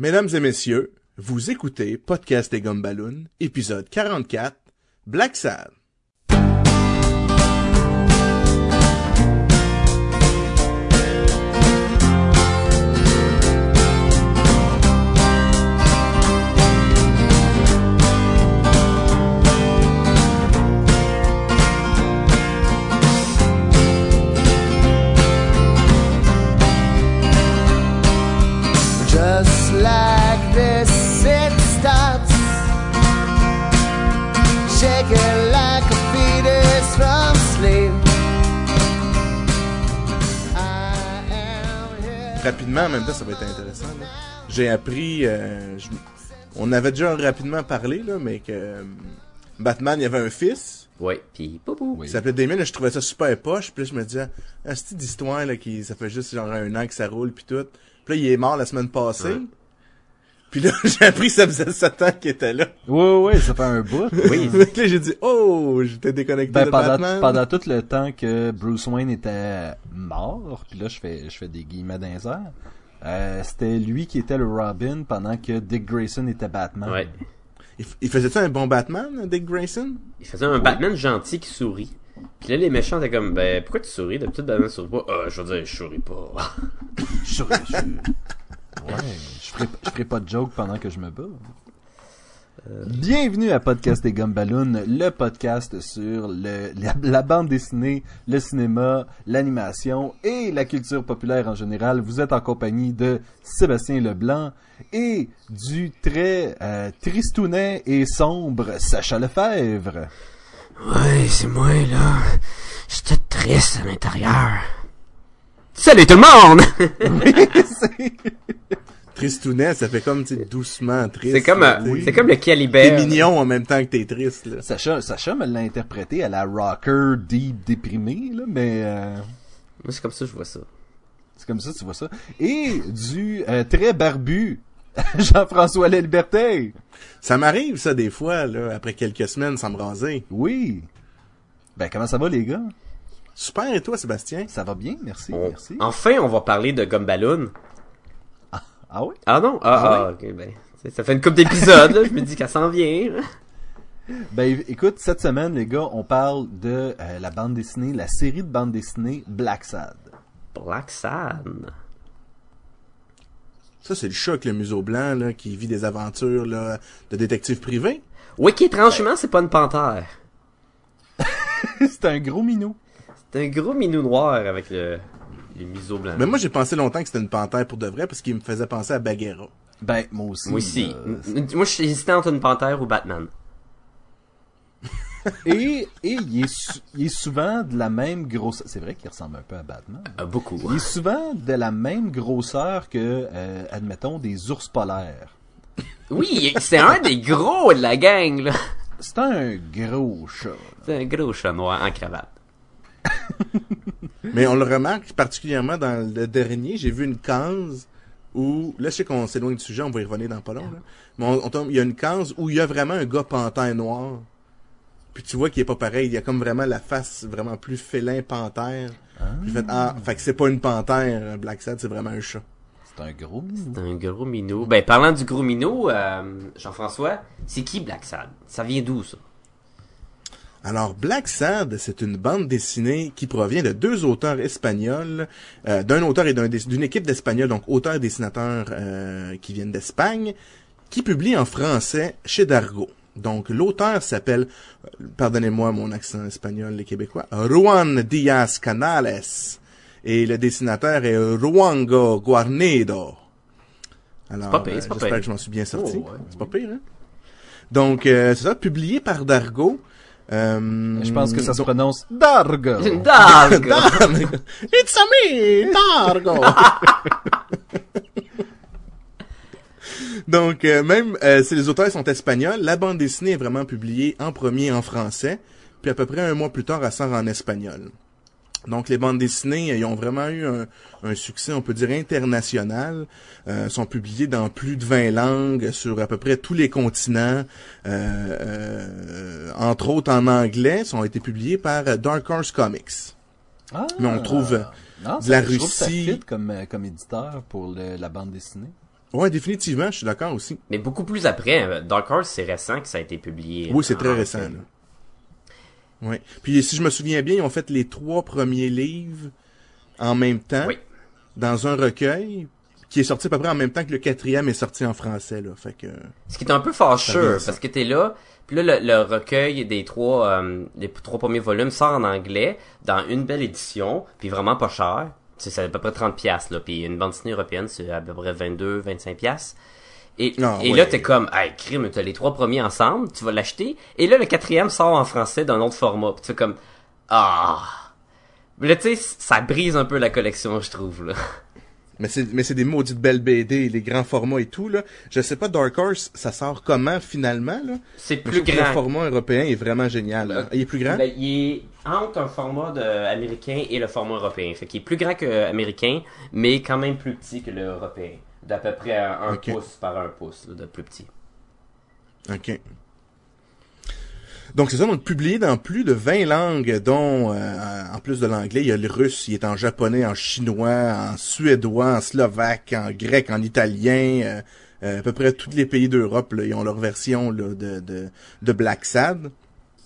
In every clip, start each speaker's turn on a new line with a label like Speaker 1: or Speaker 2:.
Speaker 1: Mesdames et messieurs, vous écoutez Podcast des Gumballoons, épisode 44, Black Sad. Même temps, ça va être intéressant. J'ai appris, euh, je- on avait déjà rapidement parlé, là, mais que euh, Batman, il y avait un fils
Speaker 2: Ouais, pis poupou.
Speaker 1: qui s'appelait Damien, là, je trouvais ça super poche, puis là, je me disais, ah, c'est d'histoire, là, qui, ça fait juste genre un an que ça roule, puis tout. Puis là, il est mort la semaine passée.
Speaker 2: Ouais.
Speaker 1: Puis là, j'ai appris que ça faisait 7 ans qu'il était là.
Speaker 3: Ouais, ouais, ça fait un bout.
Speaker 2: Oui.
Speaker 1: Là, j'ai dit, oh, j'étais déconnecté
Speaker 3: Ben,
Speaker 1: de
Speaker 3: pendant,
Speaker 1: Batman.
Speaker 3: pendant tout le temps que Bruce Wayne était mort, puis là je fais je fais des guillemets dans les airs, euh, c'était lui qui était le Robin pendant que Dick Grayson était Batman.
Speaker 2: Ouais.
Speaker 1: Il, il faisait ça un bon Batman, Dick Grayson?
Speaker 2: Il faisait un Batman gentil qui sourit. Puis là, les méchants étaient comme, ben, pourquoi tu souris? D'habitude, Batman sourit pas. Ah, je veux dire, je souris pas.
Speaker 3: Je, je- ouais, je ferai, je ferai pas de joke pendant que je me bats. Bienvenue à Podcast des Gumballoons, le podcast sur le, la, la bande dessinée, le cinéma, l'animation et la culture populaire en général. Vous êtes en compagnie de Sébastien Leblanc et du très euh, tristounet et sombre Sacha Lefebvre.
Speaker 2: Ouais, c'est moi, là. J'étais triste à l'intérieur. Salut tout le monde!
Speaker 1: Tristounet, ça fait comme, tu doucement triste.
Speaker 2: c'est comme,
Speaker 1: là,
Speaker 2: euh, c'est comme le
Speaker 1: T'es
Speaker 2: calibert.
Speaker 1: mignon en même temps que t'es triste, là.
Speaker 3: Sacha, Sacha me l'a interprété à la rocker deep déprimé, là, mais... euh,
Speaker 2: Moi, c'est comme ça que je vois ça.
Speaker 3: C'est comme ça, tu vois ça. Et du euh, très barbu, Jean-François La Liberté.
Speaker 1: Ça m'arrive, ça, des fois, là, après quelques semaines sans me raser.
Speaker 3: Oui. Ben, comment ça va, les gars?
Speaker 1: Super, et toi, Sébastien?
Speaker 3: Ça va bien, merci,
Speaker 2: On-
Speaker 3: merci.
Speaker 2: Enfin, on va parler de Gumballoon.
Speaker 3: Ah oui?
Speaker 2: Ah non? Ah,
Speaker 3: Ah
Speaker 2: ah, ok, ben. Ça fait une couple d'épisodes, là. Je me dis qu'elle s'en vient.
Speaker 3: Ben, écoute, cette semaine, les gars, on parle de euh, la bande dessinée, la série de bande dessinée Black Sad.
Speaker 2: Black Sad?
Speaker 1: Ça, c'est le chat avec le museau blanc, là, qui vit des aventures, là, de détective privé.
Speaker 2: Oui, qui étrangement, c'est pas une panthère.
Speaker 3: C'est un gros minou.
Speaker 2: C'est un gros minou noir avec le,
Speaker 1: Mais moi, j'ai pensé longtemps que c'était une panthère pour de vrai, parce qu'il me faisait penser à Bagheera.
Speaker 3: Ben, moi aussi.
Speaker 2: Moi aussi.
Speaker 3: euh,
Speaker 2: Moi, je suis hésitant entre une panthère ou Batman.
Speaker 3: et et il, est sou- il est souvent de la même grosseur. C'est vrai qu'il ressemble un peu à Batman.
Speaker 2: Euh, beaucoup.
Speaker 3: Il est souvent de la même grosseur que, euh, admettons, des ours polaires.
Speaker 2: Oui, c'est un des gros de la gang, là.
Speaker 3: C'est un gros chat.
Speaker 2: C'est un gros chat noir en cravate.
Speaker 1: Mais on le remarque particulièrement dans le dernier, j'ai vu une case où, là, je sais qu'on s'éloigne du sujet, on va y revenir dans pas long, là. Mais on, on tombe- il y a une case où il y a vraiment un gars panthère noir. Puis tu vois qu'il est pas pareil, il y a comme vraiment la face vraiment plus félin panthère. J'ai fait, ah, fait que c'est pas une panthère, un Black Sad, c'est vraiment un chat.
Speaker 3: C'est un gros minou.
Speaker 2: C'est un gros minou. Ben, parlant du gros minou, euh, Jean-François, c'est qui Black Sad? Ça vient d'où, ça?
Speaker 1: Alors, Black Sad, c'est une bande dessinée qui provient de deux auteurs espagnols, euh, d'un auteur et d'une équipe d'Espagnols, donc auteurs et dessinateurs euh, qui viennent d'Espagne, qui publie en français chez Dargo. Donc, l'auteur s'appelle, euh, pardonnez-moi mon accent espagnol, les Québécois, Juan Díaz Canales. Et le dessinateur est Ruango Guarnedo. Alors,
Speaker 2: pas pire,
Speaker 1: euh, j'espère que je m'en suis bien sorti.
Speaker 2: Oh, ouais.
Speaker 1: C'est pas pire, hein? Donc, euh, c'est ça, publié par Dargo. Euh,
Speaker 3: Je pense que ça se prononce Dargo.
Speaker 2: Dargo!
Speaker 1: Dargo. It's a me, Dargo. Donc, euh, même euh, si les auteurs sont espagnols, la bande dessinée est vraiment publiée en premier en français, puis à peu près un mois plus tard, elle sort en espagnol. Donc les bandes dessinées, ils ont vraiment eu un, un succès, on peut dire, international. Euh, sont publiées dans plus de 20 langues, sur à peu près tous les continents. Euh, euh, entre autres en anglais, sont été publiées par Dark Horse Comics.
Speaker 3: Ah.
Speaker 1: Mais on trouve, euh,
Speaker 3: Non,
Speaker 1: de la
Speaker 3: je trouve que ça
Speaker 1: Russie.
Speaker 3: fit comme, euh, comme éditeur pour le- la bande dessinée.
Speaker 1: Ouais, définitivement, je suis d'accord aussi.
Speaker 2: Mais beaucoup plus après. euh, Dark Horse, c'est récent que ça a été publié.
Speaker 1: Oui, c'est très
Speaker 2: en-
Speaker 1: récent. Là. Ouais. Puis si je me souviens bien, ils ont fait les trois premiers livres en même temps
Speaker 2: Oui.
Speaker 1: dans un recueil qui est sorti à peu près en même temps que le quatrième est sorti en français. Là. Fait que
Speaker 2: Ce qui est un peu fâcheux, parce que t'es là, puis là, le, le recueil des trois, euh, les trois premiers volumes sort en anglais, dans une belle édition, puis vraiment pas cher. Tu sais, c'est à peu près 30 piastres, là, puis une bande dessinée européenne, c'est à peu près 22, 25 piastres. Et,
Speaker 1: Ah,
Speaker 2: et
Speaker 1: ouais.
Speaker 2: là, t'es comme, hey, crime, t'as les trois premiers ensemble, tu vas l'acheter, et là, le quatrième sort en français d'un autre format, puis tu fais comme, ah. Mais là, tu sais, ça brise un peu la collection, je trouve, là.
Speaker 1: mais c'est mais c'est des maudites belles BD, les grands formats et tout là. Je sais pas Dark Horse, ça sort comment finalement là?
Speaker 2: C'est plus
Speaker 1: que Le
Speaker 2: grand.
Speaker 1: format européen est vraiment génial. là. Il est plus grand?
Speaker 2: Ben, il est entre un format de américain et le format européen. Fait qu'il est plus grand que américain, mais quand même plus petit que le européen. D'à peu près un pouce par un pouce, là, de plus petit.
Speaker 1: OK. Donc c'est ça, donc publié dans plus de 20 langues, dont euh, en plus de l'anglais, il y a le russe, il est en japonais, en chinois, en suédois, en slovaque, en grec, en italien, euh, euh, à peu près tous les pays d'Europe, ils ont leur version là, de, de, de Black Sad.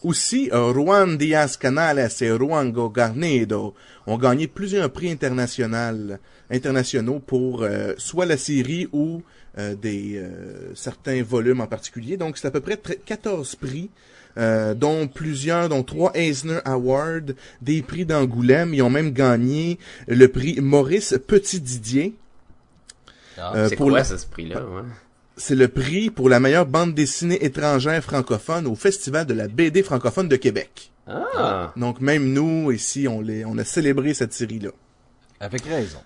Speaker 1: Aussi, euh, Juan Diaz Canales et Juan Garnedo ont gagné plusieurs prix internationaux, internationaux pour euh, soit la série ou euh, des euh, certains volumes en particulier. Donc, c'est à peu près tre- 14 prix, euh, dont plusieurs, dont trois Eisner Awards, des prix d'Angoulême. Ils ont même gagné le prix Maurice Petit-Didier. Euh,
Speaker 2: c'est
Speaker 1: pour
Speaker 2: quoi
Speaker 1: la-
Speaker 2: ce prix-là? Ouais?
Speaker 1: C'est le prix pour la meilleure bande dessinée étrangère francophone au Festival de la BD francophone de Québec.
Speaker 2: Ah!
Speaker 1: Donc, même nous, ici, on, les, on a célébré cette série-là.
Speaker 3: Avec raison.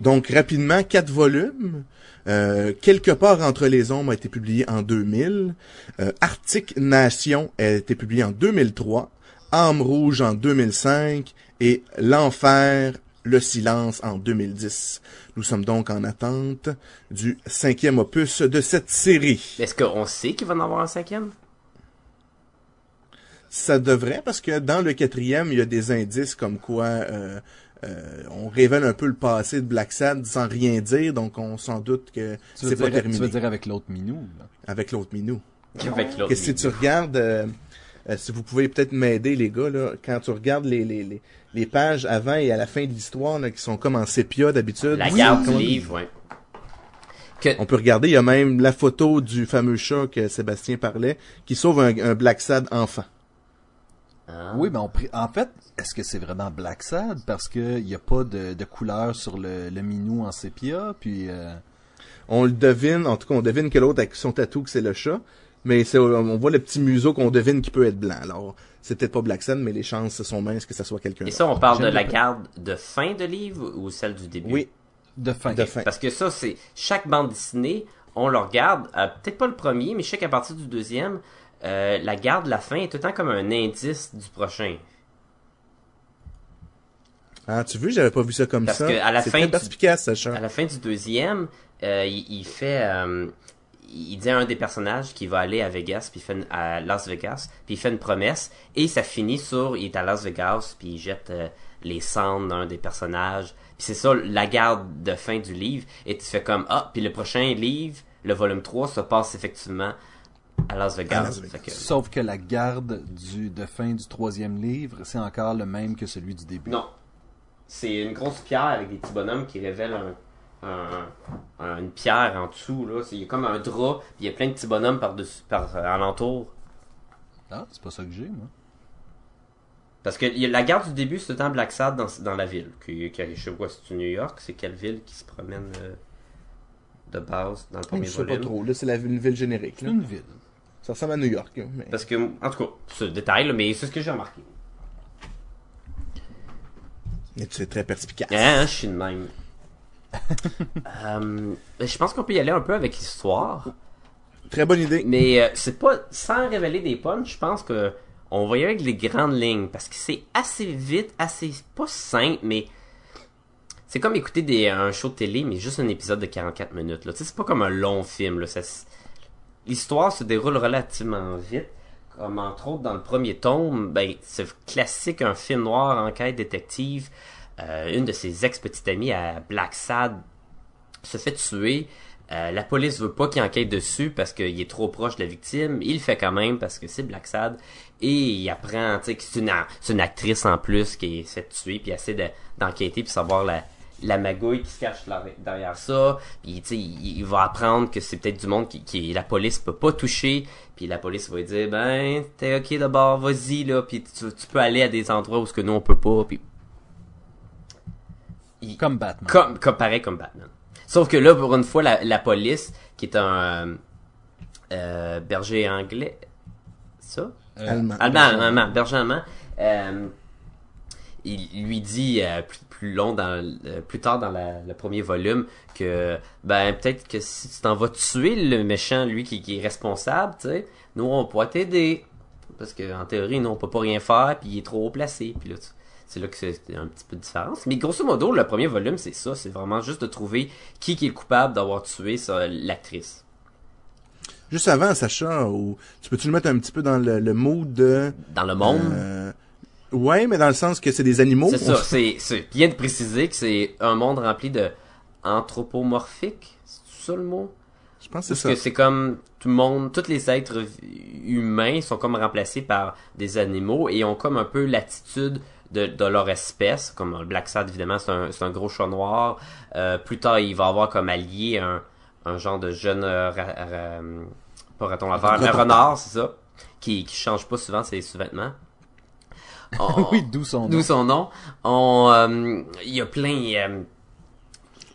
Speaker 1: Donc, rapidement, quatre volumes. Euh, Quelque part entre les ombres a été publié en 2000. Euh, Arctic Nation a été publié en 2003. Âme rouge en 2005. Et L'enfer, le silence en 2010. Nous sommes donc en attente du cinquième opus de cette série.
Speaker 2: Est-ce qu'on sait qu'il va en avoir un cinquième?
Speaker 1: Ça devrait, parce que dans le quatrième, il y a des indices comme quoi euh, euh, on révèle un peu le passé de Black Sad sans rien dire, donc on s'en doute que c'est pas
Speaker 3: dire, tu
Speaker 1: terminé
Speaker 3: veux dire avec l'autre minou, là?
Speaker 1: avec l'autre minou.
Speaker 2: Avec l'autre.
Speaker 1: Que si tu regardes, euh, euh, si vous pouvez peut-être m'aider les gars, là, quand tu regardes les, les, les, les pages avant et à la fin de l'histoire, là, qui sont comme en sépia d'habitude.
Speaker 2: La
Speaker 1: Oui,
Speaker 2: garde du
Speaker 1: comment-
Speaker 2: livre, ouais. Que,
Speaker 1: On peut regarder, il y a même la photo du fameux chat que Sébastien parlait, qui sauve un, un Black Sad enfant.
Speaker 2: Ah.
Speaker 3: Oui, mais on pri- en fait, est-ce que c'est vraiment Black Sad? Parce que il y a pas de, de couleur sur le, le minou en sépia, puis... euh,
Speaker 1: On le devine, en tout cas, on devine que l'autre avec son tatou que c'est le chat, mais c'est, on voit le petit museau qu'on devine qui peut être blanc. Alors, c'est peut-être pas Black Sad, mais les chances sont minces que ça soit quelqu'un
Speaker 2: Et ça, on parle de la garde de fin de livre ou celle du début?
Speaker 1: Oui,
Speaker 3: de fin.
Speaker 1: de fin.
Speaker 2: Parce que ça, c'est chaque bande dessinée, on le regarde, euh, peut-être pas le premier, mais je sais qu'à partir du deuxième, euh, la garde, la fin est tout le temps comme un indice du prochain.
Speaker 1: Ah, tu veux, j'avais pas vu ça comme
Speaker 2: Parce
Speaker 1: ça.
Speaker 2: que à la
Speaker 1: c'est
Speaker 2: fin
Speaker 1: très
Speaker 2: du-. À la fin du deuxième, euh, il, il fait, euh, il dit à un des personnages qu'il va aller à Vegas, puis fait une- à Las Vegas, puis il fait une promesse, et ça finit sur, il est à Las Vegas, puis il jette euh, les cendres d'un des personnages, puis c'est ça la garde de fin du livre, et tu fais comme ah, puis le prochain livre, le volume 3, se passe effectivement à Las Vegas.
Speaker 1: À Las Vegas.
Speaker 2: Fait que-
Speaker 3: Sauf que la garde du, de fin du troisième livre, c'est encore le même que celui du début.
Speaker 2: Non. C'est une grosse pierre avec des petits bonhommes qui révèlent un, un- un- une pierre en dessous. Là. C'est il y a comme un drap, puis il y a plein de petits bonhommes par-dessus, par euh, alentour.
Speaker 3: Ah, c'est pas ça que j'ai, moi.
Speaker 2: Parce que il y a la garde du début, c'est tout le temps Black Sad dans, dans la ville. Qui, qui, je sais pas, c'est New York, c'est quelle ville qui se promène euh, de base dans le premier
Speaker 1: Je sais pas
Speaker 2: volume?
Speaker 1: trop. Là, c'est la, une ville générique.
Speaker 3: C'est
Speaker 1: Là.
Speaker 3: une ville.
Speaker 1: Ça ressemble à New York. mais-
Speaker 2: Parce que, en tout cas, c'est le détail, là, mais c'est ce que j'ai remarqué.
Speaker 1: Mais tu es très perspicace.
Speaker 2: Hein, je suis de même. Euh, je pense qu'on peut y aller un peu avec l'histoire.
Speaker 1: Très bonne idée.
Speaker 2: Mais euh, c'est pas sans révéler des punchs, je pense que on va y aller avec les grandes lignes parce que c'est assez vite, assez pas simple, mais c'est comme écouter des, un show de télé, mais juste un épisode de 44 minutes. Là. Tu sais, c'est pas comme un long film. Là. L'histoire se déroule relativement vite. Comme entre autres dans le premier tome, ben, c'est classique, un film noir, enquête détective. Euh, une de ses ex-petites amies à Black Sad se fait tuer. Euh, la police veut pas qu'il enquête dessus parce qu'il est trop proche de la victime. Il le fait quand même parce que c'est Black Sad. Et il apprend, que c'est une, une actrice en plus qui est fait tuer, puis il essaie de- d'enquêter puis savoir la, la magouille qui se cache derrière ça. Puis, il, il va apprendre que c'est peut-être du monde qui, qui la police peut pas toucher. Puis la police va lui dire, ben, t'es ok d'abord, vas-y, là, puis tu, tu peux aller à des endroits où ce que nous on peut pas. Puis il-
Speaker 3: Comme Batman.
Speaker 2: comme, comme pareil comme Batman. Sauf que là, pour une fois, la, la police, qui est un euh, euh, berger anglais, ça?
Speaker 3: Euh,
Speaker 1: Allemand.
Speaker 2: Allemand, allemand, berger allemand, euh, il lui dit euh, plus, plus long dans euh, plus tard dans la- le premier volume que ben peut-être que si tu t'en vas tuer le méchant lui qui, qui est responsable tu sais nous on pourra t'aider parce que en théorie nous on peut pas rien faire puis il est trop haut placé puis là tu- c'est là que c'est un petit peu de différence mais grosso modo le premier volume c'est ça c'est vraiment juste de trouver qui, qui est le coupable d'avoir tué l'actrice
Speaker 1: Juste avant, Sacha, ou, tu peux-tu le mettre un petit peu dans le, le mood de...
Speaker 2: dans le monde?
Speaker 1: Euh, ouais, mais dans le sens que c'est des animaux.
Speaker 2: C'est ça, c'est, c'est bien de préciser que c'est un monde rempli de anthropomorphique, c'est ça le mot?
Speaker 1: Je pense que
Speaker 2: Parce
Speaker 1: c'est
Speaker 2: que
Speaker 1: ça.
Speaker 2: c'est comme tout le monde, tous les êtres humains sont comme remplacés par des animaux et ont comme un peu l'attitude de, de leur espèce, comme le Black Sad évidemment c'est un, c'est un gros chat noir. Euh, plus tard il va avoir comme allié un, un genre de jeune euh, ra- ra- pas raton laveur, un renard c'est ça, qui, qui change pas souvent ses sous-vêtements.
Speaker 3: Oui, d'où son nom.
Speaker 2: D'où son nom. On, euh, il y a plein. euh,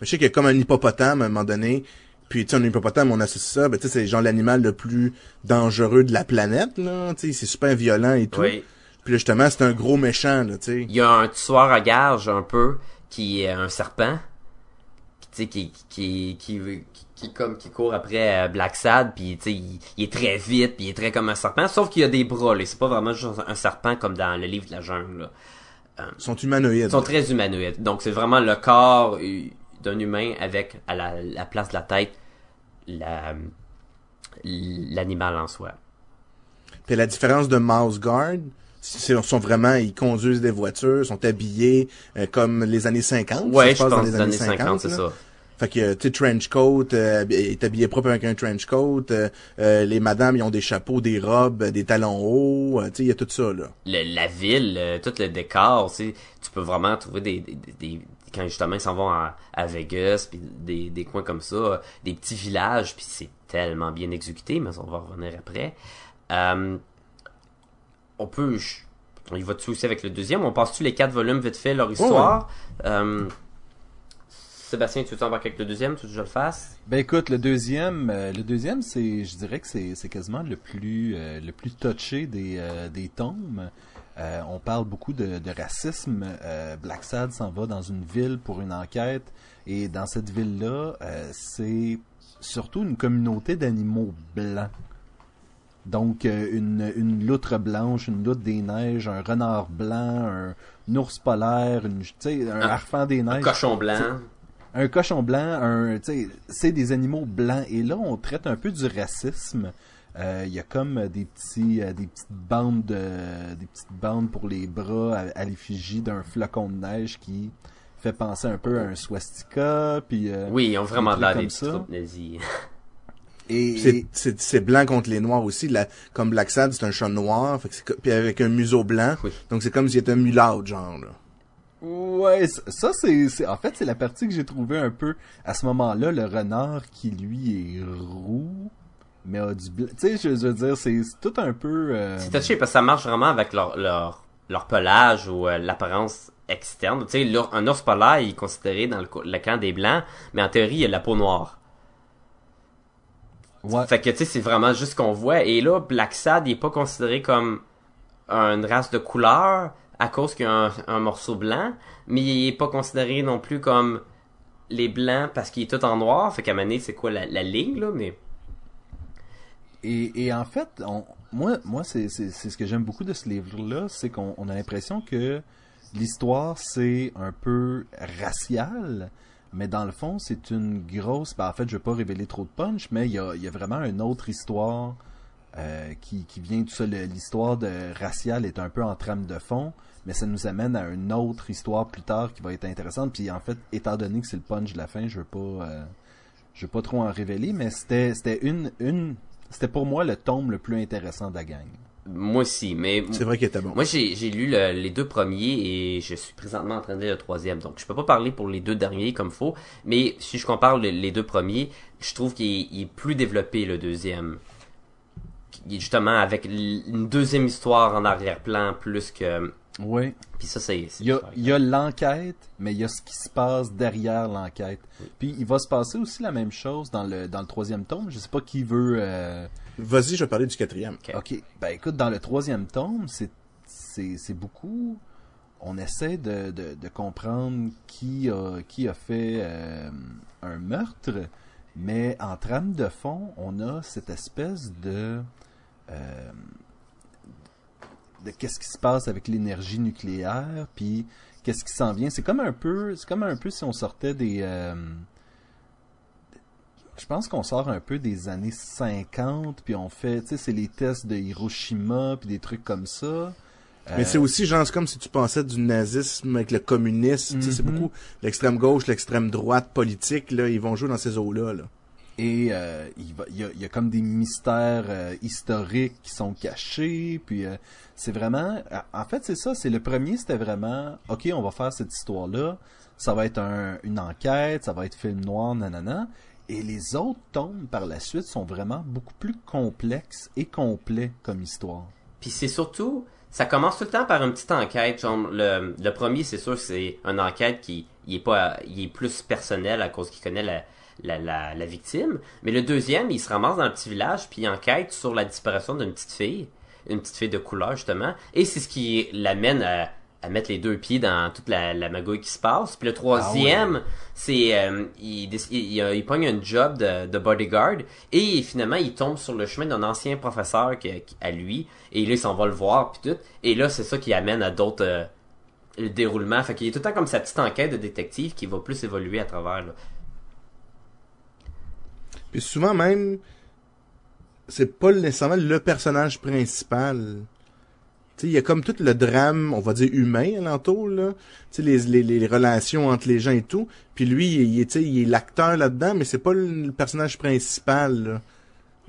Speaker 1: Je sais qu'il y a comme un hippopotame à un moment donné. Puis, tu sais, un hippopotame, on associe ça, ben, tu sais, c'est genre l'animal le plus dangereux de la planète, là. Tu sais, c'est super violent et tout.
Speaker 2: oui.
Speaker 1: Puis là, justement, c'est un gros méchant, là, tu sais.
Speaker 2: Il y a un tueur à gage un peu qui est un serpent. Tu sais, qui, qui, qui, qui, comme, qui court après euh, Black Sad, puis tu sais, il, il est très vite, puis il est très comme un serpent, sauf qu'il a des bras, là. C'est pas vraiment juste un serpent comme dans le livre de la jungle, là.
Speaker 1: Ils sont humanoïdes.
Speaker 2: Ils sont très humanoïdes. Donc c'est vraiment le corps euh, d'un humain avec à la, la place de la tête la l'animal en soi.
Speaker 1: Puis la différence de Mouse Guard, sont vraiment, ils conduisent des voitures, sont habillés euh, comme les années 50. ça
Speaker 2: Ouais, je
Speaker 1: passe dans
Speaker 2: pense des années 50, c'est ça.
Speaker 1: Fait que, tu sais, trench coat, euh, est habillé propre avec un trench coat, euh, euh, les madames, ils ont des chapeaux, des robes, des talons hauts, euh, tu sais, il y a tout ça, là.
Speaker 2: Le- la ville, euh, tout le décor, tu tu peux vraiment trouver des, des, des- quand justement ils s'en vont à, à Vegas puis des, des coins comme ça, des petits villages puis c'est tellement bien exécuté, mais on va revenir après. On peut, y va dessus aussi avec le deuxième. On passe-tu les quatre volumes vite fait leur histoire? Euh, Sébastien, tu avec le deuxième, tu veux que je le fasse?
Speaker 3: Ben écoute, le deuxième, euh, le deuxième, c'est, je dirais que c'est, c'est quasiment le plus, euh, le plus touché des, des tomes. On parle beaucoup de, de racisme. Black Sad s'en va dans une ville pour une enquête, et dans cette ville-là, c'est surtout une communauté d'animaux blancs. Donc euh, une, une loutre blanche, une loutre des neiges, un renard blanc, un, ours polaire, une, un
Speaker 2: Un-
Speaker 3: harfang des
Speaker 2: Un
Speaker 3: neiges
Speaker 2: cochon blanc.
Speaker 3: un cochon blanc, un, tu sais, c'est des animaux blancs. Et là, on traite un peu du racisme. Euh, Il y a comme des petits, euh, des petites bandes, de, des petites bandes pour les bras à, à l'effigie d'un flocon de neige qui fait penser un peu à un swastika. Puis euh,
Speaker 2: Oui, ils ont vraiment
Speaker 3: des
Speaker 2: l'air des nazis.
Speaker 3: et,
Speaker 1: C'est,
Speaker 3: et-
Speaker 1: c'est, c'est blanc contre les noirs aussi, la, comme Black Sad, c'est un chat noir, fait que c'est, co- puis avec un museau blanc,
Speaker 2: Oui.
Speaker 1: donc c'est comme s'il était un mulâtre, genre, là.
Speaker 3: Ouais, ça c'est, c'est- en fait c'est la partie que j'ai trouvé un peu à ce moment-là le renard qui lui est roux mais a du blanc. Tu sais, je, je veux dire c'est tout un peu. euh,
Speaker 2: C'est touché parce que ça marche vraiment avec leur, leur, leur pelage ou euh, l'apparence externe. Tu sais, un ours polaire il est considéré dans le, le camp des blancs, mais en théorie, il a la peau noire.
Speaker 3: Ouais.
Speaker 2: Fait que, tu sais, c'est vraiment juste ce qu'on voit. Et là, Black Sad, il est pas considéré comme une race de couleur à cause qu'il y a un, un morceau blanc, mais il est pas considéré non plus comme les blancs parce qu'il est tout en noir. Fait qu'à donné, c'est quoi la, la ligne, là, mais...
Speaker 3: Et, et en fait, on, moi, moi c'est ce que j'aime beaucoup de ce livre-là, c'est qu'on on a l'impression que l'histoire, c'est un peu racial, mais dans le fond, c'est une grosse... ben, en fait, je vais pas révéler trop de punch, mais il y a, vraiment une autre histoire euh, qui, vient tout ça. L'histoire de raciale est un peu en trame de fond, mais ça nous amène à une autre histoire plus tard qui va être intéressante. Puis en fait, étant donné que c'est le punch de la fin, je veux pas... euh, vais pas trop en révéler, mais c'était c'était une une c'était pour moi le tome le plus intéressant de la gang.
Speaker 2: Moi aussi, mais
Speaker 1: C'est vrai qu'il était bon.
Speaker 2: moi j'ai lu le- les deux premiers et je suis présentement en train de lire le troisième. Donc je peux pas parler pour les deux derniers comme faut, mais si je compare le- les deux premiers, je trouve qu'il est, plus développé le deuxième. Justement avec une deuxième histoire en arrière-plan plus que
Speaker 3: Oui.
Speaker 2: puis ça c'est c'est
Speaker 3: Il y a,
Speaker 2: super.
Speaker 3: il y a l'enquête, mais il y a ce qui se passe derrière l'enquête. Puis il va se passer aussi la même chose dans le dans le troisième tome. Je sais pas qui veut. euh,
Speaker 1: Vas-y, je vais parler du quatrième.
Speaker 2: Ok.
Speaker 3: Ben écoute, dans le troisième tome, c'est beaucoup. On essaie de, comprendre qui a qui a fait euh, un meurtre, mais en trame de fond, on a cette espèce de euh, de qu'est-ce qui se passe avec l'énergie nucléaire, puis qu'est-ce qui s'en vient. C'est comme un peu, c'est comme un peu si on sortait des euh, je pense qu'on sort un peu des années 50, puis on fait, tu sais, c'est les tests de Hiroshima, puis des trucs comme ça.
Speaker 1: Mais c'est aussi genre c'est comme si tu pensais du nazisme avec le communisme. tu sais, C'est
Speaker 3: Mhm.
Speaker 1: beaucoup l'extrême gauche, l'extrême droite politique. Là, ils vont jouer dans ces eaux-là. Là.
Speaker 3: Et euh, il, va, il, y a, il y a comme des mystères euh, historiques qui sont cachés, puis euh, c'est vraiment... En fait, c'est ça, c'est le premier, c'était vraiment, OK, on va faire cette histoire-là, ça va être un, une enquête, ça va être film noir, nanana. Et les autres tomes par la suite sont vraiment beaucoup plus complexes et complets comme histoire.
Speaker 2: Puis c'est surtout, ça commence tout le temps par une petite enquête. Genre, le, le premier, c'est sûr, c'est une enquête qui est pas, il est plus personnel à cause qu'il connaît la, la, la, la victime. Mais le deuxième, il se ramasse dans un petit village puis il enquête sur la disparition d'une petite fille, une petite fille de couleur justement. Et c'est ce qui l'amène à, à mettre les deux pieds dans toute la, la magouille qui se passe. Puis le troisième, c'est euh, il, il, il, il pogne un job de, de bodyguard et finalement il tombe sur le chemin d'un ancien professeur qui- à lui et là il s'en va le voir puis tout et là c'est ça qui amène à d'autres euh, le déroulement fait qu'il y a tout le temps comme sa petite enquête de détective qui va plus évoluer à travers là.
Speaker 1: Puis souvent même, c'est pas nécessairement le personnage principal. Il y a comme tout le drame, on va dire humain alentour, là. Tu les, les, relations entre les gens et tout. Puis lui, il est, il est l'acteur là-dedans, mais c'est pas le, personnage principal.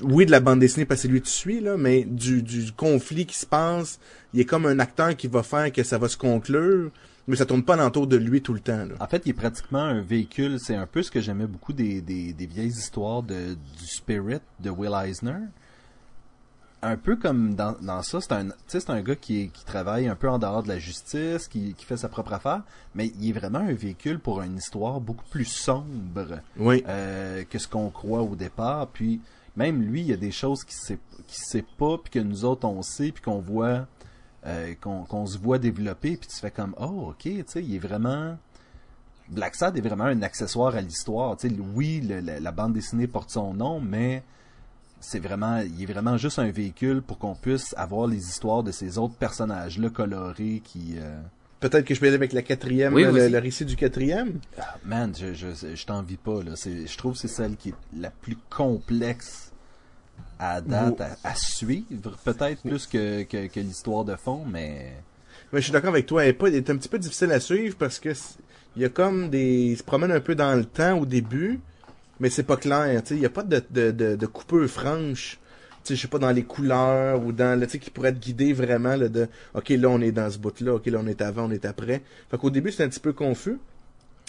Speaker 1: Oui, de la bande dessinée parce que lui tu suis, là, mais du, du conflit qui se passe, il est comme un acteur qui va faire que ça va se conclure, mais ça tourne pas alentour de lui tout le temps.
Speaker 3: En fait, il est pratiquement un véhicule. C'est un peu ce que j'aimais beaucoup des, des, des vieilles histoires de, du Spirit de Will Eisner. Un peu comme dans, dans ça, c'est un, tu sais, c'est un gars qui, qui travaille un peu en dehors de la justice, qui, qui fait sa propre affaire, mais il est vraiment un véhicule pour une histoire beaucoup plus sombre
Speaker 1: Oui.
Speaker 3: euh, que ce qu'on croit au départ. Puis même lui, il y a des choses qu'il sait, qu'il sait pas, puis que nous autres on sait, puis qu'on voit, euh, qu'on qu'on se voit développer, puis tu fais comme oh ok, tu sais, il est vraiment Black Sad est vraiment un accessoire à l'histoire. Tu sais, oui, le- la, la bande dessinée porte son nom, mais c'est vraiment, il est vraiment juste un véhicule pour qu'on puisse avoir les histoires de ces autres personnages-là colorés qui. euh,
Speaker 1: Peut-être que je peux aller avec la quatrième,
Speaker 2: Oui,
Speaker 1: là, le, récit du quatrième.
Speaker 3: ah, man, je, je, je t'envie pas là. C'est, je trouve que c'est celle qui est la plus complexe à date à, à suivre, peut-être plus que, que, que l'histoire de fond, mais.
Speaker 1: Mais je suis d'accord avec toi, elle est, pas, elle est un petit peu difficile à suivre parce que il y a comme des, il se promène un peu dans le temps au début, mais c'est pas clair, tu sais, il y a pas de, de, de, de coupeur franche, tu sais, je sais pas dans les couleurs ou dans, le tu sais, qui pourrait te guider vraiment là, de, ok là on est dans ce bout là, ok là on est avant, on est après. Fait qu'au début c'est un petit peu confus.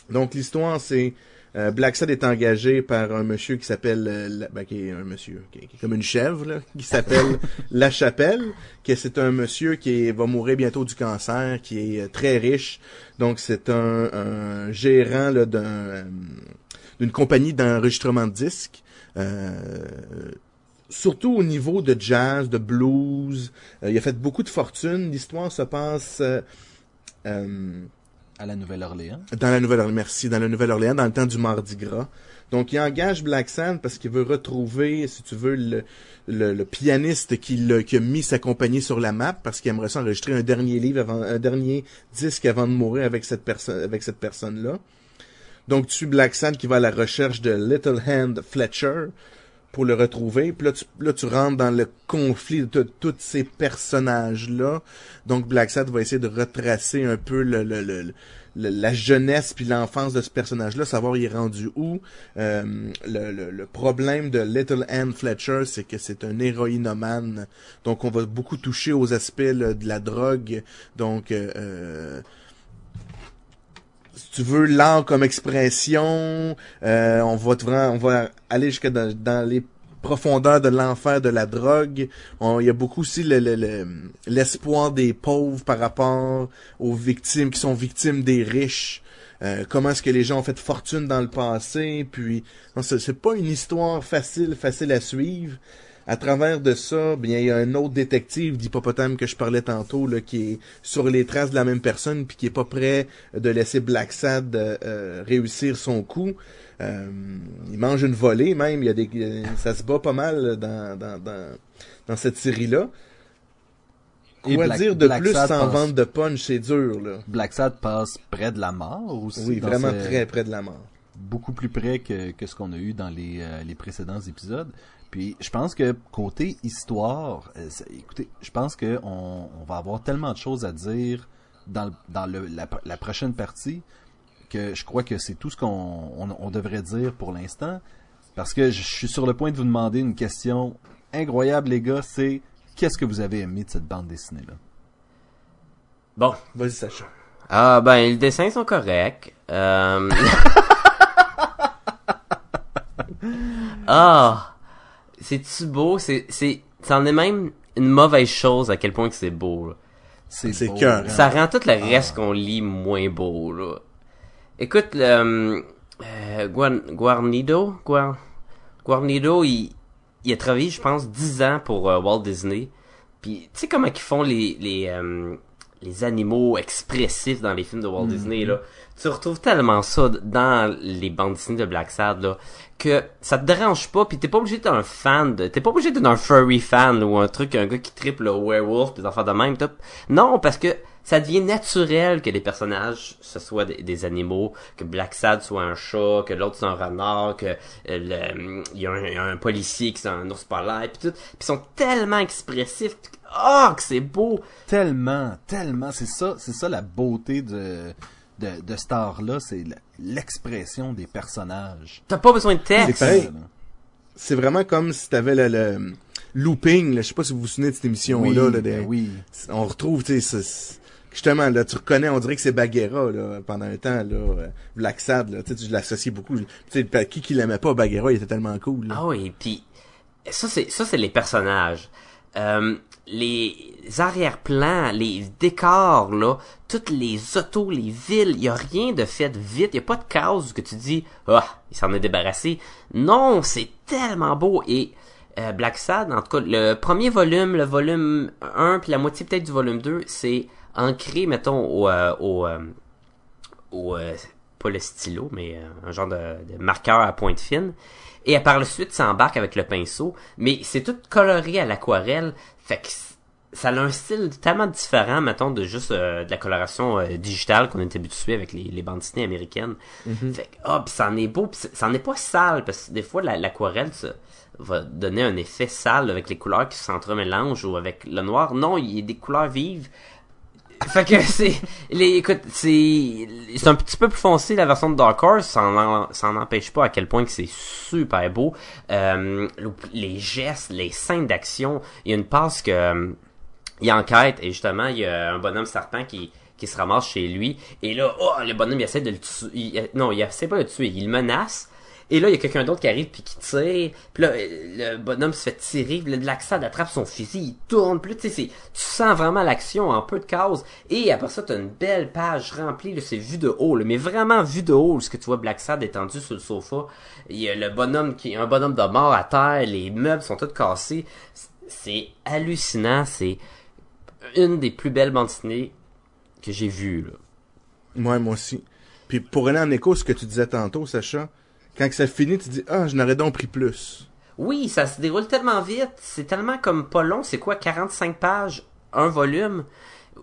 Speaker 1: Donc l'histoire c'est euh, Black Sad est engagé par un monsieur qui s'appelle euh, ben, qui est un monsieur qui est, qui est comme une chèvre là, qui s'appelle La Chapelle, que c'est un monsieur qui est- va mourir bientôt du cancer, qui est euh, très riche. Donc c'est un, un gérant là, d'un euh, d'une compagnie d'enregistrement de disques. Euh, surtout au niveau de jazz, de blues. Euh, il a fait beaucoup de fortune. L'histoire se passe euh, euh,
Speaker 3: À la Nouvelle-Orléans.
Speaker 1: dans la Nouvelle-Orléans, merci, dans la Nouvelle-Orléans, dans le temps du Mardi Gras. Donc, il engage Black Sand parce qu'il veut retrouver, si tu veux, le, le, le pianiste qui, l'a- qui a mis sa compagnie sur la map parce qu'il aimerait s'enregistrer un dernier livre avant, un dernier disque avant de mourir avec cette personne, avec cette personne-là. Donc, tu Black Sand qui va à la recherche de Little Hand Fletcher pour le retrouver. Puis là, tu, là, tu rentres dans le conflit de tous ces personnages-là. Donc, Black Sad va essayer de retracer un peu le, le, la jeunesse puis l'enfance de ce personnage-là, savoir il est rendu où. Euh, le, problème de Little Anne Fletcher, c'est que c'est un héroïnomane, donc on va beaucoup toucher aux aspects de la drogue, donc euh, euh, si tu veux l'art comme expression, euh, on va te on va aller jusqu'à dans, les profondeurs de l'enfer de la drogue. Il y a beaucoup aussi le- le- le- l'espoir des pauvres par rapport aux victimes qui sont victimes des riches. Euh, comment est-ce que les gens ont fait fortune dans le passé, puis c'est pas une histoire facile, facile à suivre. À travers de ça, bien il y a un autre détective d'hippopotame que je parlais tantôt là, qui est sur les traces de la même personne puis qui est pas prêt de laisser Black Sad euh, euh, réussir son coup. Euh, il mange une volée même. Il y a des, ça se bat pas mal dans dans dans, dans cette série là.
Speaker 3: Et
Speaker 1: Quoi
Speaker 3: Black-
Speaker 1: dire de
Speaker 3: Black
Speaker 1: plus
Speaker 3: Sad
Speaker 1: sans
Speaker 3: passe-
Speaker 1: vendre de punch, c'est dur là.
Speaker 3: Black Sad passe près de la mort aussi.
Speaker 1: Oui, vraiment
Speaker 3: ce-
Speaker 1: très près de la mort.
Speaker 3: beaucoup plus près que, que ce qu'on a eu dans les, euh, les précédents épisodes. Puis je pense que côté histoire, euh, écoutez, je pense que on, on va avoir tellement de choses à dire dans, le- dans le, la, la prochaine partie que je crois que c'est tout ce qu'on on, on devrait dire pour l'instant. Parce que je suis sur le point de vous demander une question incroyable, les gars, c'est qu'est-ce que vous avez aimé de cette bande dessinée-là?
Speaker 2: Bon.
Speaker 1: Vas-y Sacha.
Speaker 2: Ah, ben, les dessins sont corrects. Euh... ah! C'est-tu beau? C'est, c'est, c'en est même une mauvaise chose à quel point que c'est beau, là.
Speaker 1: C'est
Speaker 3: beau,
Speaker 1: cœur.
Speaker 3: hein?
Speaker 2: Ça rend tout le reste qu'on lit moins beau, là. Écoute, le, euh, Guan- Guarnido, Guar- Guarnido, il, il a travaillé, je pense, 10 ans pour euh, Walt Disney. Puis, tu sais comment ils font les, les, euh, les animaux expressifs dans les films de Walt Disney, là. Tu retrouves tellement ça dans les bandes dessinées de Black Sad, là, que ça te dérange pas, puis t'es pas obligé d'être un fan de, t'es pas obligé d'être un furry fan, ou un truc, un gars qui triple le werewolf, des enfants de même, top. Non, parce que ça devient naturel que les personnages, ce soit des, des animaux, que Black Sad soit un chat, que l'autre soit un renard, que euh, le- il y a un, il y a un policier qui c'est un ours polaire, puis tout. Puis ils sont tellement expressifs. Oh, que c'est beau!
Speaker 3: Tellement, tellement, c'est ça, c'est ça la beauté de, de, de cet art-là, c'est l'expression des personnages.
Speaker 2: T'as pas besoin de texte.
Speaker 1: C'est vraiment comme si t'avais le, le looping, là. je sais pas si vous vous souvenez de cette émission-là.
Speaker 3: oui,
Speaker 1: là, de-
Speaker 3: ben oui.
Speaker 1: On retrouve, tu sais, justement, là, tu reconnais, on dirait que c'est Bagheera, là, pendant un temps, là, euh, Black Sad, là, tu sais, je l'associe beaucoup. Tu sais, qui qui l'aimait pas, Bagheera, il était tellement cool, là.
Speaker 2: Ah oui, puis ça c'est ça c'est les personnages. Euh, les arrière-plans, les décors là, toutes les autos, les villes, il y a rien de fait vite, il y a pas de cause que tu dis ah, il s'en est débarrassé. Non, c'est tellement beau et euh, Black Sad, en tout cas, le premier volume, le volume 1, puis la moitié peut-être du volume 2, c'est ancré, mettons, au, euh, au, euh, au euh, pas le stylo, mais euh, un genre de, de marqueur à pointe fine. Et euh, par la suite, ça embarque avec le pinceau. Mais c'est tout coloré à l'aquarelle. Fait que ça a un style tellement différent, mettons, de juste euh, de la coloration euh, digitale qu'on est habitué avec les, les bandes dessinées américaines. Fait que, ah, pis ça en est beau, pis ça en est pas sale, parce que des fois, la- l'aquarelle, va donner un effet sale avec les couleurs qui s'entremélangent ou avec le noir. Non, il y a des couleurs vives. Fait que c'est, les, écoute, c'est, c'est un petit peu plus foncé la version de Dark Horse, ça en, ça en empêche pas à quel point que c'est super beau. Euh, les gestes, les scènes d'action, il y a une passe que, euh, il enquête et justement il y a un bonhomme serpent qui qui se ramasse chez lui et là oh le bonhomme il essaie de le tuer il- non il essaie pas de le tuer il menace et là il y a quelqu'un d'autre qui arrive puis qui tire. Puis là le bonhomme se fait tirer. Puis Laxad attrape son fusil il tourne plus. Tu sais tu sens vraiment l'action en peu de cases. Et après ça t'as une belle page remplie là c'est vu de haut là, mais vraiment vu de haut ce que tu vois Black Sad étendu sur le sofa. Il y a le bonhomme qui un bonhomme de mort à terre les meubles sont tous cassés. C'est hallucinant. C'est une des plus belles bandes dessinées que j'ai vues, là.
Speaker 1: Ouais, moi aussi. Puis pour aller en écho ce que tu disais tantôt, Sacha, quand que ça finit, tu dis, ah, je n'aurais donc pris plus.
Speaker 2: Oui, ça se déroule tellement vite, c'est tellement comme pas long, c'est quoi, 45 pages, un volume?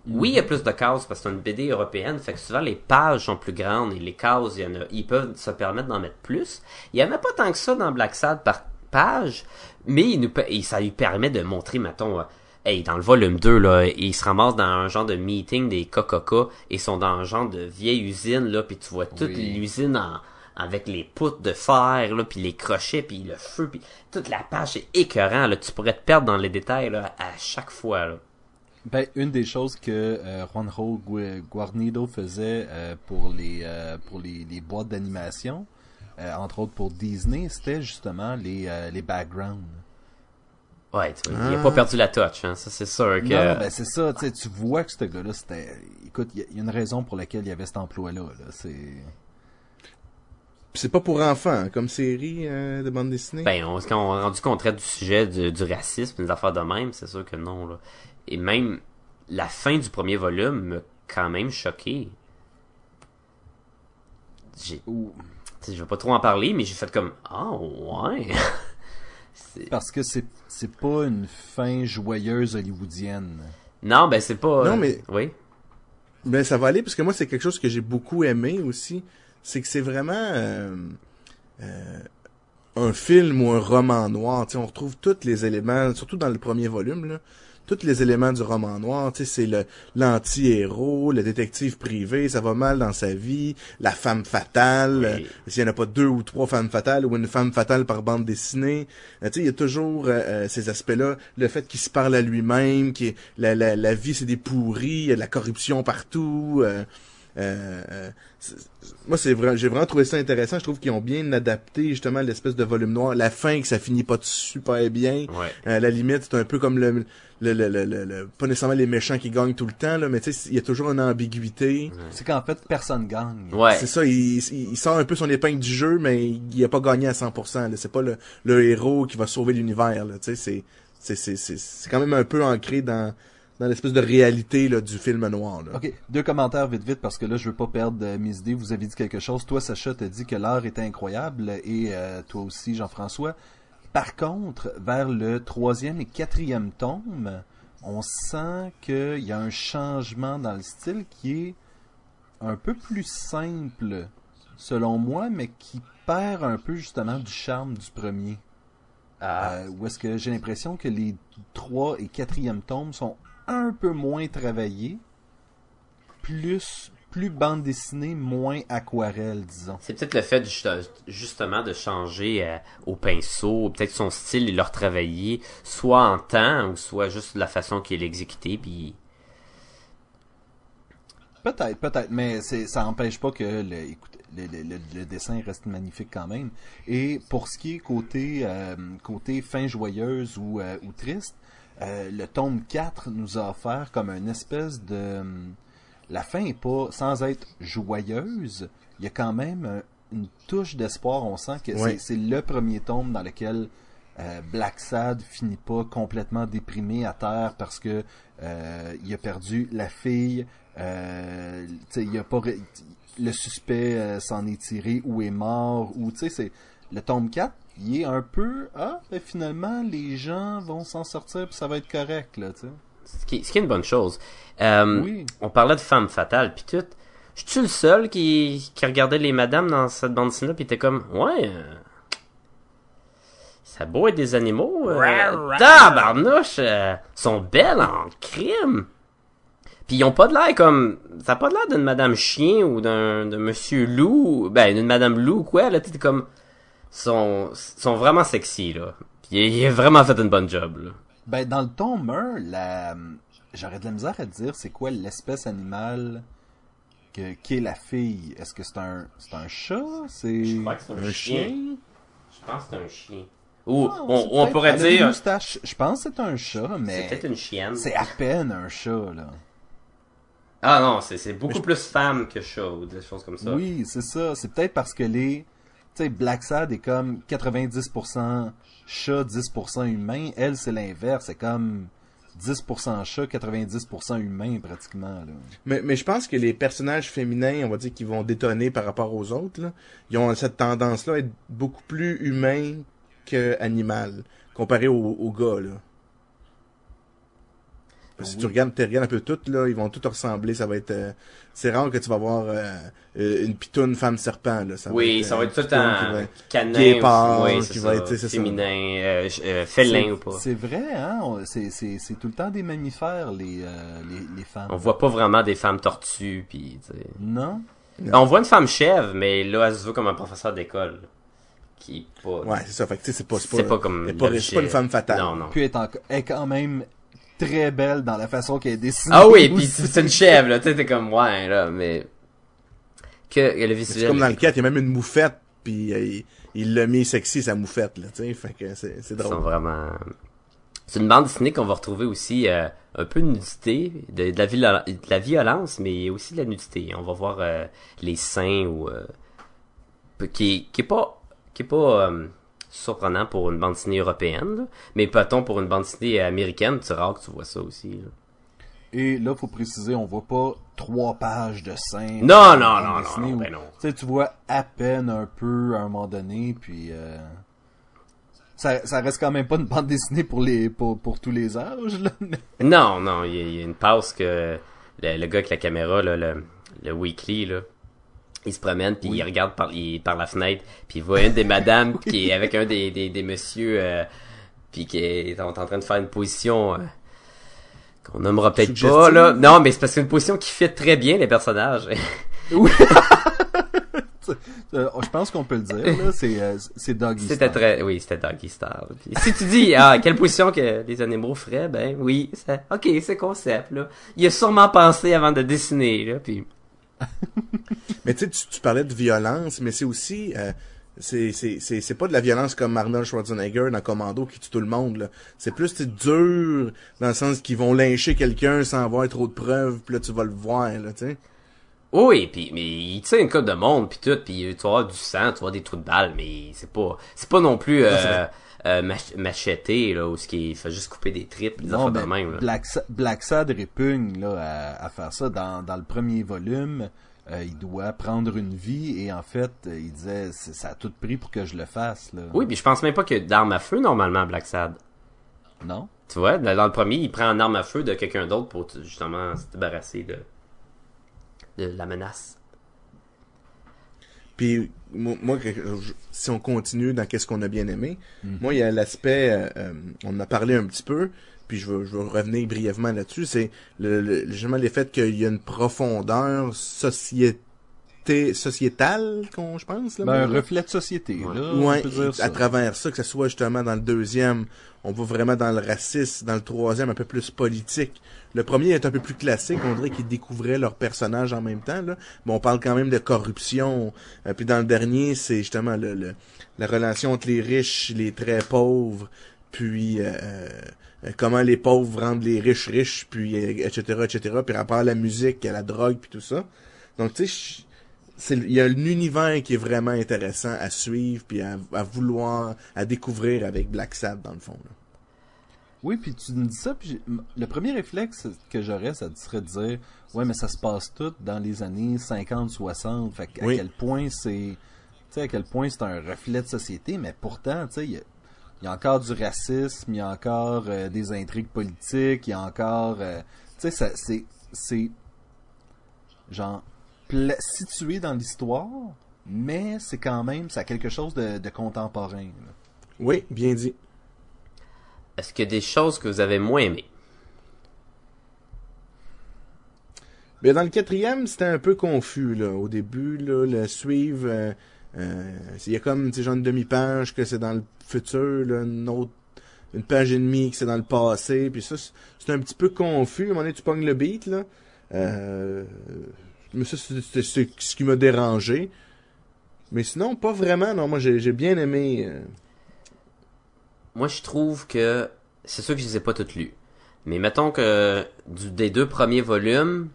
Speaker 2: Oui, il y a plus de cases parce que c'est une BD européenne, fait que souvent les pages sont plus grandes et les cases, il y en a, ils peuvent se permettre d'en mettre plus. Il y en a pas tant que ça dans Black Sad par page, mais il nous, pe- et ça lui permet de montrer, mettons, euh, hey, dans le volume 2, là, ils se ramassent dans un genre de meeting des KKK et sont dans un genre de vieille usine, là, puis tu vois toute
Speaker 3: Oui.
Speaker 2: l'usine en, avec les poutres de fer, là, puis les crochets, puis le feu, puis toute la page, c'est écœurant, là. Tu pourrais te perdre dans les détails, là, à chaque fois, là.
Speaker 3: Ben, une des choses que euh, Juanjo Gu- Guarnido faisait euh, pour les euh, pour les, les boîtes d'animation, euh, entre autres pour Disney, c'était justement les euh, les backgrounds.
Speaker 2: Ouais, tu vois, il a pas perdu la touch, hein. Ça, c'est sûr que...
Speaker 3: Non, ben c'est ça, tu sais, tu vois que ce gars-là, c'était... Écoute, il y, a- il y a une raison pour laquelle il y avait cet emploi-là, là, c'est...
Speaker 1: C'est pas pour enfants, hein, comme série euh, de bande dessinée?
Speaker 2: Ben, on, quand on a rendu qu'on traite du sujet du, du racisme, des affaires de même, c'est sûr que non, là. Et même, la fin du premier volume m'a quand même choqué. J'ai, je vais pas trop en parler, mais j'ai fait comme, ah, ouais. C'est-
Speaker 3: Parce que c'est c'est pas une fin joyeuse hollywoodienne.
Speaker 2: non, ben, c'est pas...
Speaker 1: Non, mais-
Speaker 2: Oui.
Speaker 1: Ben ça va aller parce que moi c'est quelque chose que j'ai beaucoup aimé aussi, c'est que c'est vraiment euh, euh, un film ou un roman noir. Tu sais, on retrouve tous les éléments, surtout dans le premier volume là, tous les éléments du roman noir. C'est le l'anti-héros, le détective privé, ça va mal dans sa vie, la femme fatale.
Speaker 2: Oui.
Speaker 1: euh, S'il y en a pas deux ou trois femmes fatales ou une femme fatale par bande dessinée, euh, il y a toujours euh, ces aspects-là, le fait qu'il se parle à lui-même, qui la, la, la vie c'est des pourris, il y a de la corruption partout. euh, euh, euh, moi, c'est vrai, j'ai vraiment trouvé ça intéressant. Je trouve qu'ils ont bien adapté justement l'espèce de volume noir. La fin, que ça finit pas super bien.
Speaker 2: Ouais.
Speaker 1: Euh, à la limite, c'est un peu comme le, le, le, le, le- le- pas nécessairement les méchants qui gagnent tout le temps, là, mais tu sais, il y a toujours une ambiguïté.
Speaker 3: C'est qu'en fait, personne gagne.
Speaker 2: Ouais.
Speaker 1: C'est ça, il, il, il sort un peu son épingle du jeu, mais il a pas gagné à 100%. là. C'est pas le, le héros qui va sauver l'univers. là. Tu sais, c'est, c'est, c'est, c'est, c'est quand même un peu ancré dans, dans l'espèce de réalité là, du film noir. Là.
Speaker 3: Ok, deux commentaires vite vite parce que là je veux pas perdre euh, mes idées. Vous avez dit quelque chose. Toi Sacha t'as dit que l'art était incroyable et euh, toi aussi Jean-François. Par contre, vers le troisième et quatrième tome, on sent qu'il y a un changement dans le style qui est un peu plus simple selon moi, mais qui perd un peu justement du charme du premier.
Speaker 2: Ah.
Speaker 3: Euh, où est-ce que j'ai l'impression que les trois et quatrième tomes sont un peu moins travaillés, plus plus bande dessinée, moins aquarelle, disons.
Speaker 2: C'est peut-être le fait juste- justement de changer euh, au pinceau, peut-être son style, il l'a retravaillé, soit en temps, ou soit juste la façon qu'il est exécuté, puis...
Speaker 3: Peut-être, peut-être, mais ça n'empêche pas que le, écoute, le, le- le- le dessin reste magnifique quand même. Et pour ce qui est côté, euh, côté fin joyeuse ou, euh, ou triste, euh, le tome 4 nous a offert comme une espèce de... La fin est pas, sans être joyeuse, il y a quand même un- une touche d'espoir. On sent que c'est, le premier tome dans lequel euh, Black Sad finit pas complètement déprimé à terre parce que euh, il a perdu la fille. Euh, il a pas le suspect euh, s'en est tiré ou est mort ou tu sais c'est le tome 4 il est un peu ah ben, finalement les gens vont s'en sortir puis ça va être correct là tu sais
Speaker 2: Ce qui, ce qui est une bonne chose. Euh,
Speaker 3: Oui.
Speaker 2: On parlait de femme fatale, puis tout. Je suis le seul qui, qui regardait les madames dans cette bande dessinée puis était comme, ouais, euh, ça a beau être des animaux, euh, tabarnouche, euh, sont belles en crime. Puis ils ont pas de l'air comme, ça a pas de l'air d'une madame chien ou d'un de monsieur loup, ben d'une madame loup ou quoi, là, t'es comme, sont, sont vraiment sexy, là. Puis il il a vraiment fait une bonne job, là.
Speaker 3: ben dans le tome 1 la j'aurais de la misère à te dire c'est quoi l'espèce animale que qu'est la fille est-ce que c'est un c'est un chat? C'est
Speaker 2: Je crois que c'est un,
Speaker 1: Un
Speaker 2: chien.
Speaker 1: chien?
Speaker 2: Je pense que c'est un chien. Ou
Speaker 3: Ah,
Speaker 2: on,
Speaker 3: c'est
Speaker 2: pourrait dire,
Speaker 3: moustaches. je pense que c'est un chat
Speaker 2: c'est
Speaker 3: mais
Speaker 2: peut-être une chienne.
Speaker 3: c'est à peine un chat là
Speaker 2: Ah non, c'est c'est beaucoup plus femme que chat ou des choses comme ça.
Speaker 3: Oui, c'est ça. C'est peut-être parce que les... Sais, Black Sad est comme 90% chat, 10% humain. Elle, c'est l'inverse. C'est comme 10% chat, 90% humain, pratiquement.
Speaker 1: Mais, je pense que les personnages féminins, on va dire, qui vont détonner par rapport aux autres, ils ont cette tendance-là à être beaucoup plus humains que animal, comparé aux, aux gars, là. Parce que si tu regardes, tu regardes un peu toutes, là, ils vont tous ressembler. Ça va être. euh, c'est rare que tu vas voir euh, euh, une pitoune femme serpent. Là. Ça
Speaker 2: Oui,
Speaker 1: être,
Speaker 2: ça
Speaker 1: euh,
Speaker 2: va être tout
Speaker 1: va être-
Speaker 2: canin,
Speaker 1: qui est pâle,
Speaker 2: oui,
Speaker 1: qui
Speaker 2: c'est
Speaker 1: va être-
Speaker 2: féminin, euh, félin ou pas.
Speaker 3: C'est vrai, hein? C'est, tout le temps des mammifères, les, les, les femmes.
Speaker 2: On voit pas vraiment des femmes tortues, puis sais.
Speaker 3: Non?
Speaker 2: On voit une femme chèvre, mais là, elle se veut comme un professeur d'école. Qui est pas...
Speaker 1: Ouais, c'est ça. Fait que, tu sais, c'est pas,
Speaker 2: C'est pas comme
Speaker 1: c'est pas, pas une femme fatale.
Speaker 2: Non, non.
Speaker 3: Puis elle est, en- elle est quand même très belle dans la façon qu'elle est dessinée.
Speaker 2: Ah oui, puis c'est une chèvre, là, tu sais, t'es comme, ouais, là, mais... Que le
Speaker 1: C'est
Speaker 2: visuel...
Speaker 1: comme dans le 4, il y a même une moufette, puis euh, il- l'a mis sexy, sa moufette, là, tu sais. Fait que c'est c'est
Speaker 2: Ils sont
Speaker 1: drôle.
Speaker 2: vraiment... C'est une bande dessinée qu'on va retrouver aussi euh, un peu de nudité, de, de la de la violence, mais aussi de la nudité. On va voir euh, les seins ou... euh, qui, qui est pas... Qui est pas... surprenant pour une bande dessinée européenne, là. mais peut-on pour une bande dessinée américaine, c'est rare que tu vois ça aussi. là.
Speaker 3: Et là, faut préciser, on voit pas trois pages de seins.
Speaker 2: Non, non, non, non, ben non.
Speaker 3: Tu sais, tu vois à peine un peu à un moment donné, puis euh, ça, ça reste quand même pas une bande dessinée pour les pour, pour tous les âges, là.
Speaker 2: Non, non, il y, a- il y a une passe que le, le gars avec la caméra, là, le, le weekly, là, il se promène puis il regarde par, il- par la fenêtre puis il voit une des madames qui est avec un des, des, des messieurs euh, puis qui est en, train de faire une position euh, qu'on nommera peut-être pas là. Non, mais c'est parce que c'est une position qui fait très bien les personnages.
Speaker 3: Euh, je pense qu'on peut le dire, là. C'est euh, c'est Doggy
Speaker 2: C'était très, oui, c'était Doggy Style. Puis si tu dis, ah, quelle position que les animaux feraient, ben oui, c'est, ok, c'est concept, là. Il a sûrement pensé avant de dessiner, là, puis
Speaker 1: Mais tu sais, tu- parlais de violence, mais c'est aussi... euh, c'est c'est c'est c'est pas de la violence comme Arnold Schwarzenegger dans Commando qui tue tout le monde là. C'est plus dur dans le sens qu'ils vont lyncher quelqu'un sans avoir trop de preuves, puis là tu vas le voir là, tu sais.
Speaker 2: Oui, puis mais il tient une coupe de monde puis tout, puis tu vas avoir du sang, tu vas avoir des trous de balles, mais c'est pas c'est pas non plus euh. Euh, mach- macheté là où ce qui fait juste couper des tripes, des
Speaker 3: Non,
Speaker 2: affaires
Speaker 3: ben,
Speaker 2: de même là.
Speaker 3: Black, Black Sad répugne là, à, à faire ça. Dans, dans le premier volume, euh, il doit prendre une vie et en fait, euh, il disait c'est- ça a tout pris pour que je le fasse. Là.
Speaker 2: Oui, puis je pense même pas que d'armes à feu normalement Black Sad.
Speaker 3: Non?
Speaker 2: Tu vois, dans dans le premier, il prend une arme à feu de quelqu'un d'autre pour justement se débarrasser de de la menace.
Speaker 1: Puis moi, si on continue dans qu'est-ce qu'on a bien aimé, moi il y a l'aspect, euh, euh, on en a parlé un petit peu, puis je veux, je veux revenir brièvement là-dessus, c'est le, le, justement les faits qu'il y a une profondeur société, sociétale, qu'on je pense. Là,
Speaker 3: Ben, un reflet de société. Là,
Speaker 1: Ouais,
Speaker 3: on peut dire ça.
Speaker 1: à travers ça, que ce soit justement dans le deuxième, on va vraiment dans le racisme, dans le troisième, un peu plus politique. Le premier est un peu plus classique, on dirait qu'ils découvraient leurs personnages en même temps, là. Mais on parle quand même de corruption. Euh, puis dans le dernier, c'est justement le, le- la relation entre les riches, les très pauvres, puis euh, euh, comment les pauvres rendent les riches riches, puis euh, etc., etc., puis rapport à la musique, à la drogue, puis tout ça. Donc, tu sais, il y a un univers qui est vraiment intéressant à suivre puis à, à vouloir à découvrir avec Black Sad dans le fond là.
Speaker 3: Oui, puis tu me dis ça, puis le premier réflexe que j'aurais, ça serait de dire Ouais, mais ça se passe tout dans les années 50-60. Fait à
Speaker 1: Oui.
Speaker 3: quel point c'est. Tu sais, à quel point c'est un reflet de société, mais pourtant, tu sais, il y a, il y a encore du racisme, il y a encore euh, des intrigues politiques, il y a encore. euh, tu sais, c'est. C'est. Genre. Pla- situé dans l'histoire, mais c'est quand même. Ça a quelque chose de, de contemporain. là.
Speaker 1: Oui, bien dit.
Speaker 2: Est-ce qu'il y a des choses que vous avez moins aimées?
Speaker 1: Mais dans le quatrième, c'était un peu confus là au début là, le suivre euh, euh, il y a comme genre une demi-page que c'est dans le futur là, une autre une page et demie que c'est dans le passé puis ça c'est- c'est un petit peu confus à un moment donné tu pognes le beat là euh, mais ça c'est ce qui m'a dérangé mais sinon pas vraiment non moi j'ai bien aimé euh,
Speaker 2: Moi, je trouve que c'est sûr que je les ai pas toutes lues. Mais mettons que du, des deux premiers volumes,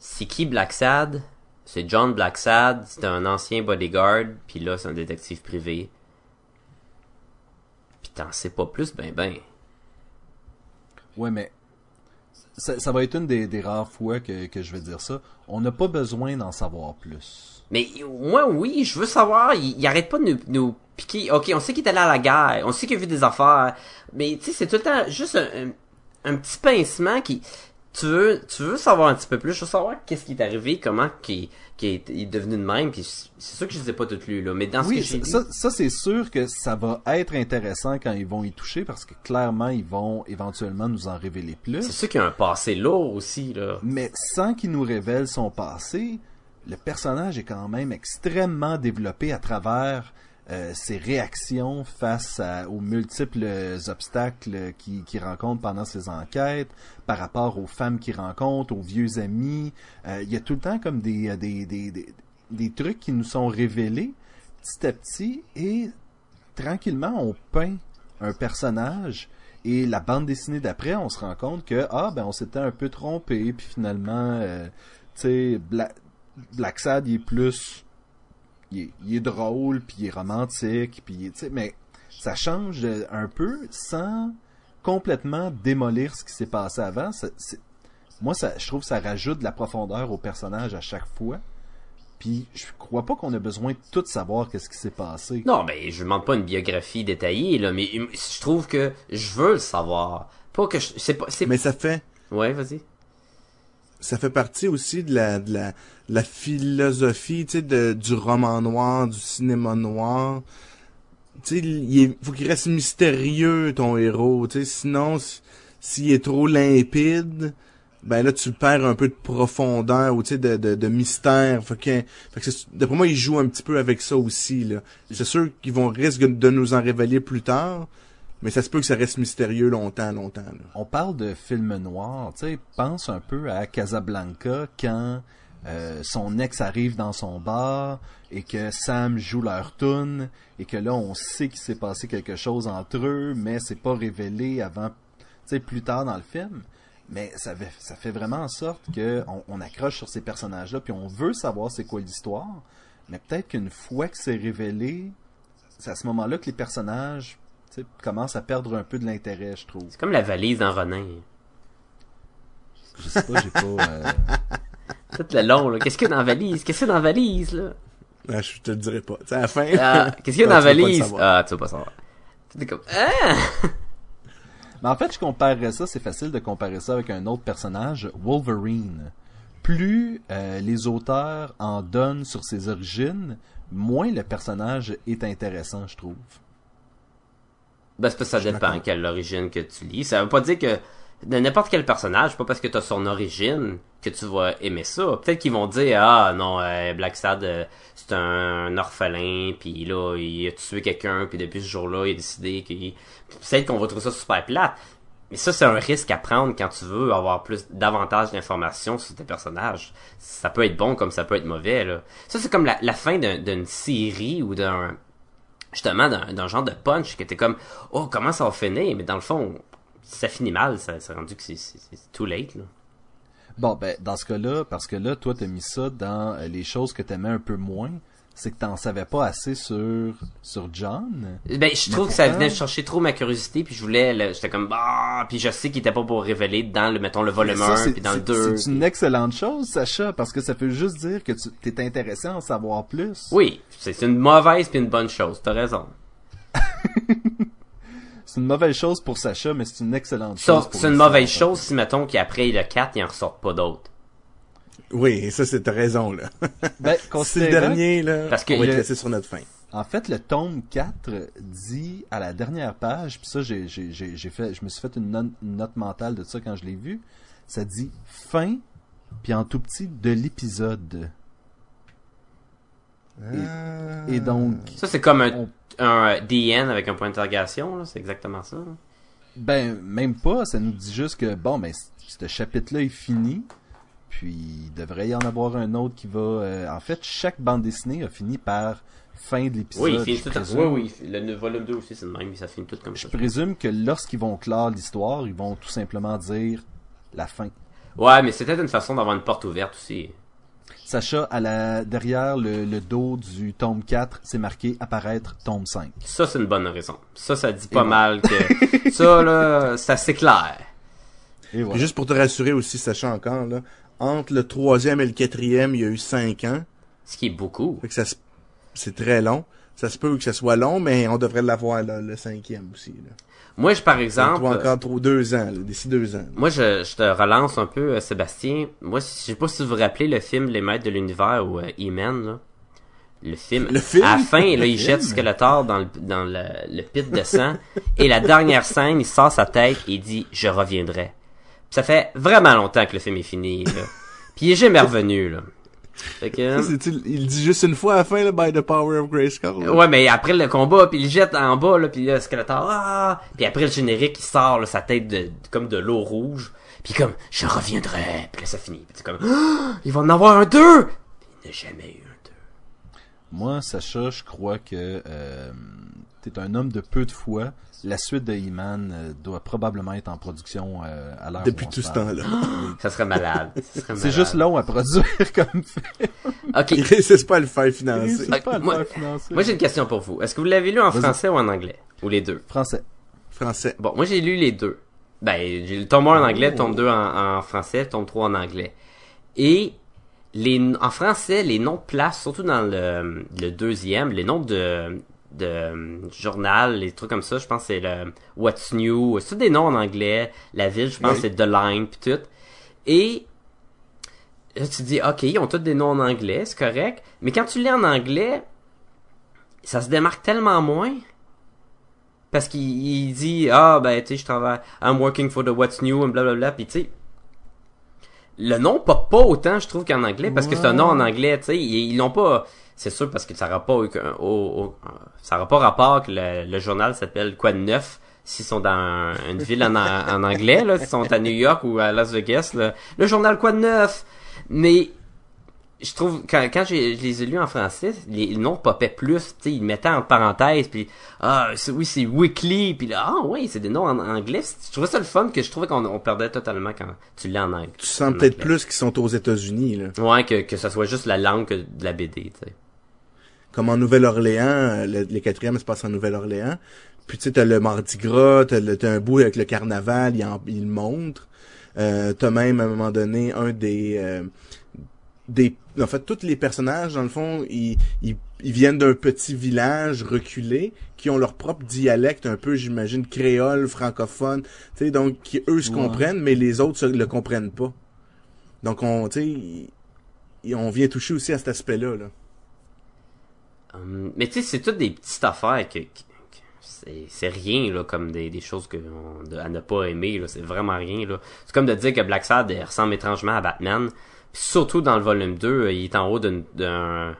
Speaker 2: c'est qui Black Sad? C'est John Black Sad, c'est un ancien bodyguard, puis là, c'est un détective privé. Puis t'en sais pas plus, ben ben.
Speaker 3: Ouais, mais ça, ça va être une des, des rares fois que, que je vais dire ça. On n'a pas besoin d'en savoir plus.
Speaker 2: Mais moi, oui, je veux savoir. Il, il arrête pas de nous, nous piquer. Ok, on sait qu'il est allé à la guerre. On sait qu'il a vu des affaires. Mais tu sais, c'est tout le temps juste un, un- un petit pincement qui, tu veux, tu veux savoir un petit peu plus, je veux savoir qu'est-ce qui est arrivé, comment qui, qui est, il est devenu de même, puis c'est sûr que je les ai pas toutes lues, là, mais dans ce
Speaker 3: Oui,
Speaker 2: que j'ai
Speaker 3: ça, ça, c'est sûr que ça va être intéressant quand ils vont y toucher parce que clairement ils vont éventuellement nous en révéler
Speaker 2: c'est
Speaker 3: plus.
Speaker 2: sûr qu'il y a un passé lourd aussi, là.
Speaker 3: Mais sans qu'ils nous révèlent son passé, le personnage est quand même extrêmement développé à travers euh, ses réactions face à- aux multiples obstacles qu'il qu'il rencontre pendant ses enquêtes, par rapport aux femmes qu'il rencontre, aux vieux amis. Euh, il y a tout le temps comme des, des, des, des, des trucs qui nous sont révélés petit à petit et tranquillement on peint un personnage et la bande dessinée d'après on se rend compte que ah ben on s'était un peu trompé puis finalement euh, tu sais Bla- Black Sad il est plus il est, il est drôle puis il est romantique puis il est- tu sais mais ça change un peu sans complètement démolir ce qui s'est passé avant Ça- moi ça je trouve que ça rajoute de la profondeur au personnage à chaque fois puis je crois pas qu'on a besoin de tout savoir qu'est-ce qui s'est passé
Speaker 2: Non, ben, je demande pas une biographie détaillée, là, mais je trouve que je veux le savoir. Pas que je, c'est pas, c'est,
Speaker 1: Mais ça fait,
Speaker 2: ouais, vas-y.
Speaker 1: Ça fait partie aussi de la, de la, de la philosophie, tu sais, de, du roman noir, du cinéma noir. Tu sais, il est- faut qu'il reste mystérieux, ton héros, tu sais, sinon, s'il est trop limpide, ben là, tu perds un peu de profondeur, ou tu sais, de, de, de mystère. Fait que, fait que d'après moi, ils jouent un petit peu avec ça aussi, là. C'est sûr qu'ils vont risquer de nous en révéler plus tard, mais ça se peut que ça reste mystérieux longtemps, longtemps,
Speaker 3: on parle de film noir, tu sais, pense un peu à Casablanca quand euh, son ex arrive dans son bar et que Sam joue leur tune et que là on sait qu'il s'est passé quelque chose entre eux, mais c'est pas révélé avant, tu sais, plus tard dans le film. Mais ça fait, vraiment en sorte que on, on accroche sur ces personnages-là, puis on veut savoir c'est quoi l'histoire. Mais peut-être qu'une fois que c'est révélé, c'est à ce moment-là que les personnages commencent à perdre un peu de l'intérêt, je trouve.
Speaker 2: C'est comme la valise dans Ronin.
Speaker 3: Je sais pas, j'ai pas. euh,
Speaker 2: Tout le long, là. Qu'est-ce qu'il y a dans la valise? Qu'est-ce qu'il y a dans la valise, là?
Speaker 1: Ah, je te le dirai pas. Sais, à la fin.
Speaker 2: Ah, qu'est-ce qu'il y a
Speaker 1: Non,
Speaker 2: dans la valise? Ah, tu vas pas savoir. T'es comme, ah!
Speaker 3: Mais en fait, je comparerais ça, c'est facile de comparer ça avec un autre personnage, Wolverine. Plus euh, les auteurs en donnent sur ses origines, moins le personnage est intéressant, je trouve.
Speaker 2: Ben, c'est parce que ça
Speaker 1: suis
Speaker 2: dépend
Speaker 1: d'accord.
Speaker 2: quelle origine que tu lis. Ça veut pas dire que de n'importe quel personnage, pas parce que t'as son origine que tu vas aimer ça. Peut-être qu'ils vont dire ah non euh, Black Sad euh, c'est un orphelin puis là il a tué quelqu'un puis depuis ce jour-là il a décidé qu'il peut-être qu'on va trouver ça super plate. Mais ça c'est un risque à prendre quand tu veux avoir plus davantage d'informations sur tes personnages. Ça peut être bon comme ça peut être mauvais là. Ça c'est comme la, la fin d'un- d'une série ou d'un justement d'un genre de punch que t'es comme oh comment ça va finir? Mais dans le fond ça finit mal ça c'est rendu que c'est too late là.
Speaker 3: Bon, ben, dans ce cas-là, parce que là, toi, t'as mis ça dans euh, les choses que t'aimais un peu moins, c'est que t'en savais pas assez sur, sur John.
Speaker 2: ben je trouve que ça venait chercher trop ma curiosité puis je voulais j'étais comme bah puis je sais qu'il était pas pour révéler dans le mettons le volume
Speaker 3: Mais ça,
Speaker 2: 1
Speaker 3: c'est-
Speaker 2: puis dans le
Speaker 3: c'est-
Speaker 2: 2
Speaker 3: C'est une excellente chose, Sacha, parce que ça veut juste dire que tu t'es intéressé à en savoir plus.
Speaker 2: oui c'est une mauvaise puis une bonne chose t'as raison
Speaker 3: C'est une mauvaise chose pour Sacha, mais c'est une excellente chose pour
Speaker 2: c'est une mauvaise chose si mettons qu'après le 4 il en ressort pas d'autres
Speaker 1: Oui, ça, c'est ta raison, là.
Speaker 3: Ben,
Speaker 1: C'est le dernier, là.
Speaker 2: Parce que
Speaker 1: on va être laissé sur notre fin.
Speaker 3: En fait, le tome 4 dit à la dernière page, puis ça, j'ai, j'ai, j'ai, j'ai fait, je me suis fait une, non- une note mentale de ça quand je l'ai vu. Ça dit fin, puis en tout petit de l'épisode. Et, et donc,
Speaker 2: ça c'est comme un,
Speaker 3: On-
Speaker 2: un DN avec un point d'interrogation là c'est exactement ça
Speaker 3: ben, même pas, ça nous dit juste que, bon, ben, ce chapitre-là est fini, puis il devrait y en avoir un autre qui va... euh, en fait, chaque bande dessinée a fini par fin de l'épisode.
Speaker 2: oui il finit
Speaker 3: je
Speaker 2: tout
Speaker 3: présume.
Speaker 2: oui oui le volume 2 aussi c'est le même ça finit tout comme
Speaker 3: Je
Speaker 2: ça
Speaker 3: présume que lorsqu'ils vont clore l'histoire, ils vont tout simplement dire la fin.
Speaker 2: Ouais, mais c'est peut-être une façon d'avoir une porte ouverte aussi.
Speaker 3: Sacha, à la, derrière le, le dos du tome 4, c'est marqué apparaître tome 5.
Speaker 2: Ça, c'est une bonne raison. Ça, ça dit pas
Speaker 3: Et
Speaker 2: mal que... ça, là, c'est assez clair.
Speaker 3: Et voilà.
Speaker 1: juste pour te rassurer aussi, sachant encore, là, entre le troisième et le quatrième, il y a eu cinq ans.
Speaker 2: Ce qui est beaucoup.
Speaker 1: Fait que ça c'est très long. Ça se peut que ce soit long, mais on devrait l'avoir là, le cinquième aussi. Là.
Speaker 2: Moi, je, par exemple,
Speaker 1: toi, encore trop deux ans, d'ici deux ans.
Speaker 2: moi, je, je te relance un peu, euh, Sébastien. Moi, je sais pas si vous vous rappelez le film Les Maîtres de l'Univers ou euh, E-Man, là. Le film.
Speaker 1: Le film?
Speaker 2: À la fin, là, il jette? Skeletor dans le, dans le, le pit de sang. et la dernière scène, il sort sa tête et il dit, je reviendrai. Ça fait vraiment longtemps que le film est fini, là. Puis il est jamais revenu, là. Fait que,
Speaker 1: Ça, c'est-tu- il dit juste une fois à la fin, là, by the power of Grayskull. là.
Speaker 2: Ouais, mais après le combat, puis il le jette en bas, là, puis là, Skeletor, ah! Puis après le générique, il sort, là, sa tête de, comme de l'eau rouge. Puis comme, je reviendrai. Puis là, ça finit. Puis c'est comme, ah! il va en avoir un deux! Puis il n'a jamais eu un deux.
Speaker 3: Moi, Sacha, je crois que euh, t'es un homme de peu de foi. La suite de He-Man euh, doit probablement être en production euh, à l'heure où
Speaker 1: Depuis
Speaker 3: on
Speaker 1: tout
Speaker 3: se
Speaker 1: ce
Speaker 3: parle.
Speaker 1: temps-là.
Speaker 2: Ça serait malade. Ça serait
Speaker 3: C'est
Speaker 2: malade.
Speaker 3: juste long à produire comme fait.
Speaker 2: Ok.
Speaker 1: Il réussissent pas à le faire financer.
Speaker 3: C'est pas à le
Speaker 2: moi-
Speaker 3: faire financer.
Speaker 2: Moi, j'ai une question pour vous. Est-ce que vous l'avez lu en
Speaker 3: Vas-y.
Speaker 2: français ou en anglais? Ou les deux?
Speaker 3: Français.
Speaker 1: Français.
Speaker 2: Bon, moi, j'ai lu les deux. Ben, j'ai le tome 1 en anglais, le
Speaker 1: Oh.
Speaker 2: tome 2 en, en français, le tome 3 en anglais. Et les, en français, les noms de places, surtout dans le, le deuxième, les noms de, de euh, journal, les trucs comme ça, je pense c'est le What's New, c'est tous des noms en anglais. La ville, je pense
Speaker 1: Oui.
Speaker 2: c'est The Line, puis tout. Et là, tu te dis, ok, ils ont tous des noms en anglais, c'est correct. Mais quand tu lis en anglais, ça se démarque tellement moins. Parce qu'il il dit, ah, ben, tu sais, je travaille, I'm working for the What's New, and blablabla, puis tu sais, le nom pop pas autant, je trouve, qu'en anglais, parce que c'est un nom en anglais, tu sais, ils ils l'ont pas, c'est sûr, parce que ça n'aura pas, au- au- au- ça aura pas rapport que le, le journal s'appelle quoi de neuf, s'ils sont dans un- une ville en, en anglais, là, s'ils sont à New York ou à Las Vegas, là, le journal quoi de neuf, mais je trouve quand, quand je les ai lus en français, les noms popaient plus, tu sais, ils mettaient en parenthèse, puis ah c'est- oui c'est weekly, puis là ah oui c'est des noms en anglais. Je trouvais ça le fun que je trouvais qu'on on perdait totalement quand tu lis en anglais.
Speaker 1: Tu sens peut-être plus qu'ils sont aux États-Unis, là.
Speaker 2: Ouais que que ça soit juste la langue que de la BD, tu sais.
Speaker 1: Comme en Nouvelle-Orléans, le- les quatrièmes se passent en Nouvelle-Orléans. Puis tu sais, t'as le Mardi Gras, t'as, le- t'as un bout avec le carnaval, il, en, il le montre. Euh, t'as même à un moment donné un des euh, des en fait tous les personnages dans le fond ils, ils, ils viennent d'un petit village reculé qui ont leur propre dialecte un peu j'imagine créole francophone tu sais donc qui eux se
Speaker 3: Ouais.
Speaker 1: comprennent mais les autres se, le comprennent pas donc on tu sais on vient toucher aussi à cet aspect là là
Speaker 2: Hum, mais tu sais c'est toutes des petites affaires que, que- c'est c'est rien là comme des, des choses que on- à ne pas aimer là, c'est vraiment rien là. C'est comme de dire que Black Sad ressemble étrangement à Batman. Puis surtout dans le volume 2, euh, il est en haut d'une d'un-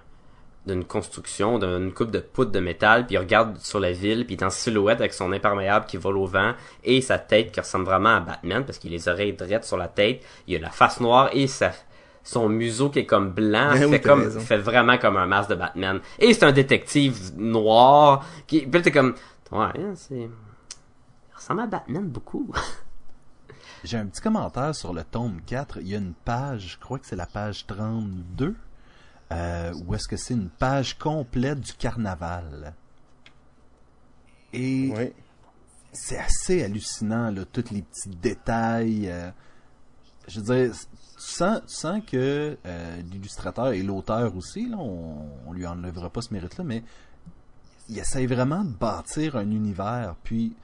Speaker 2: d'une construction, d'une coupe de poutre de métal, puis il regarde sur la ville, puis il est en silhouette avec son imperméable qui vole au vent, et sa tête qui ressemble vraiment à Batman, parce qu'il a les oreilles drettes sur la tête, il a la face noire, et sa, son museau qui est comme blanc,
Speaker 1: Ben oui,
Speaker 2: fait, comme,
Speaker 1: raison.
Speaker 2: fait vraiment comme un masque de Batman. Et c'est un détective noir, qui, puis là, t'es comme, ouais, c'est, il ressemble à Batman beaucoup.
Speaker 3: J'ai un petit commentaire sur le tome 4. Il y a une page, je crois que c'est la page 32, euh, où est-ce que c'est une page complète du carnaval. Et
Speaker 1: oui
Speaker 3: c'est assez hallucinant, là, tous les petits détails. euh, je veux dire, tu sens, tu sens que euh, l'illustrateur et l'auteur aussi, là, on, on lui enlèvera pas ce mérite-là, mais il essaie vraiment de bâtir un univers. Puis,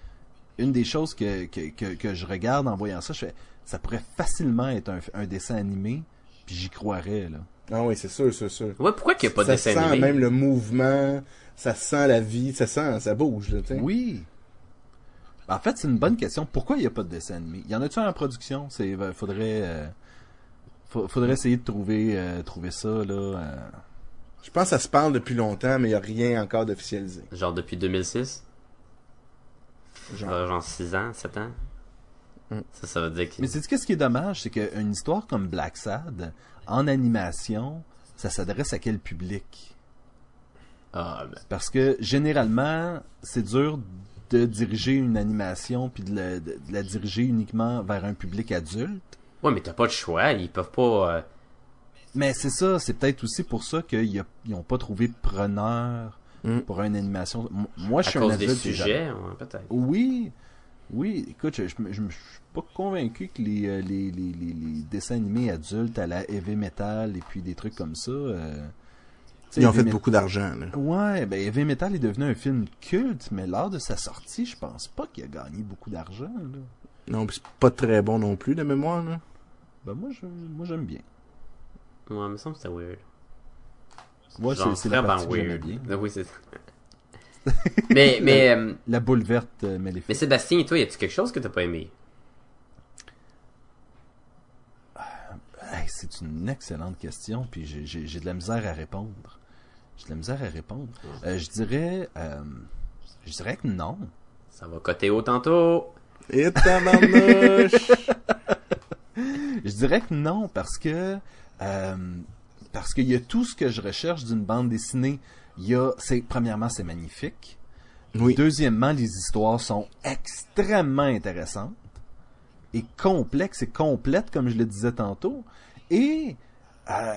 Speaker 3: une des choses que, que, que, que je regarde en voyant ça, je fais, ça pourrait facilement être un, un dessin animé, puis j'y croirais, là.
Speaker 1: ah oui c'est sûr c'est sûr
Speaker 2: Ouais, pourquoi qu'il n'y a pas de
Speaker 1: ça
Speaker 2: dessin
Speaker 1: sent
Speaker 2: animé?
Speaker 1: même le mouvement, ça sent la vie, ça sent, ça bouge, là, tu sais.
Speaker 3: Oui. En fait, c'est une bonne question. Pourquoi il n'y a pas de dessin animé? Y en a-tu un en production? C'est, euh, faudrait, euh, faudrait essayer de trouver, euh, trouver ça, là. euh.
Speaker 1: Je pense que ça se parle depuis longtemps, mais il n'y a rien encore d'officialisé.
Speaker 2: Genre depuis 2006?
Speaker 1: Genre.
Speaker 2: Genre, genre 6 ans, 7 ans?
Speaker 1: Mm.
Speaker 2: Ça, ça veut dire que...
Speaker 3: Mais c'est qu'est-ce qui est dommage, c'est qu'une histoire comme Black Sad, en animation, ça s'adresse à quel public?
Speaker 2: Ah, ben,
Speaker 3: Parce que généralement, c'est dur de diriger une animation puis de la, de- de la diriger uniquement vers un public adulte.
Speaker 2: Ouais, mais t'as pas le choix, ils peuvent pas... euh,
Speaker 3: Mais c'est ça, c'est peut-être aussi pour ça qu'ils n'ont pas trouvé preneur
Speaker 1: Mm.
Speaker 3: pour une animation. Moi, je
Speaker 2: à
Speaker 3: suis un
Speaker 2: cause des
Speaker 3: adulte.
Speaker 2: sujets, ouais, peut-être.
Speaker 3: Oui, oui. Écoute, je, je, me- je je suis pas convaincu que les, euh, les, les, les, les dessins animés adultes à la heavy metal et puis des trucs comme ça. euh,
Speaker 1: Ils ont
Speaker 3: Heavy
Speaker 1: fait
Speaker 3: Met-
Speaker 1: beaucoup d'argent, là.
Speaker 3: Ouais, ben Heavy Metal est devenu un film culte, mais lors de sa sortie, je pense pas qu'il a gagné beaucoup d'argent. là.
Speaker 1: Non, pis c'est pas très bon non plus, de mémoire, là.
Speaker 3: Ben moi, je, moi j'aime bien.
Speaker 2: Ouais, mais ça me semble que c'était weird.
Speaker 3: Moi,
Speaker 2: Genre,
Speaker 3: c'est la partie que j'aimais
Speaker 2: weird.
Speaker 3: bien.
Speaker 2: Ah Oui, c'est mais, mais, euh,
Speaker 3: La boule verte, euh, mais les
Speaker 2: mais Sébastien, et toi, y a-tu quelque chose que t'as pas aimé?
Speaker 3: Hey, c'est une excellente question, puis j'ai- de la misère à répondre. J'ai de la misère à répondre. Euh, je dirais, euh, je dirais que non.
Speaker 2: Ça va coter haut tantôt.
Speaker 1: Et tabarnouche!
Speaker 3: Je dirais que non parce que euh, parce qu'il y a tout ce que je recherche d'une bande dessinée. Il y a, c'est premièrement c'est magnifique.
Speaker 1: oui.
Speaker 3: Deuxièmement, les histoires sont extrêmement intéressantes et complexes et complètes, comme je le disais tantôt. Et, euh,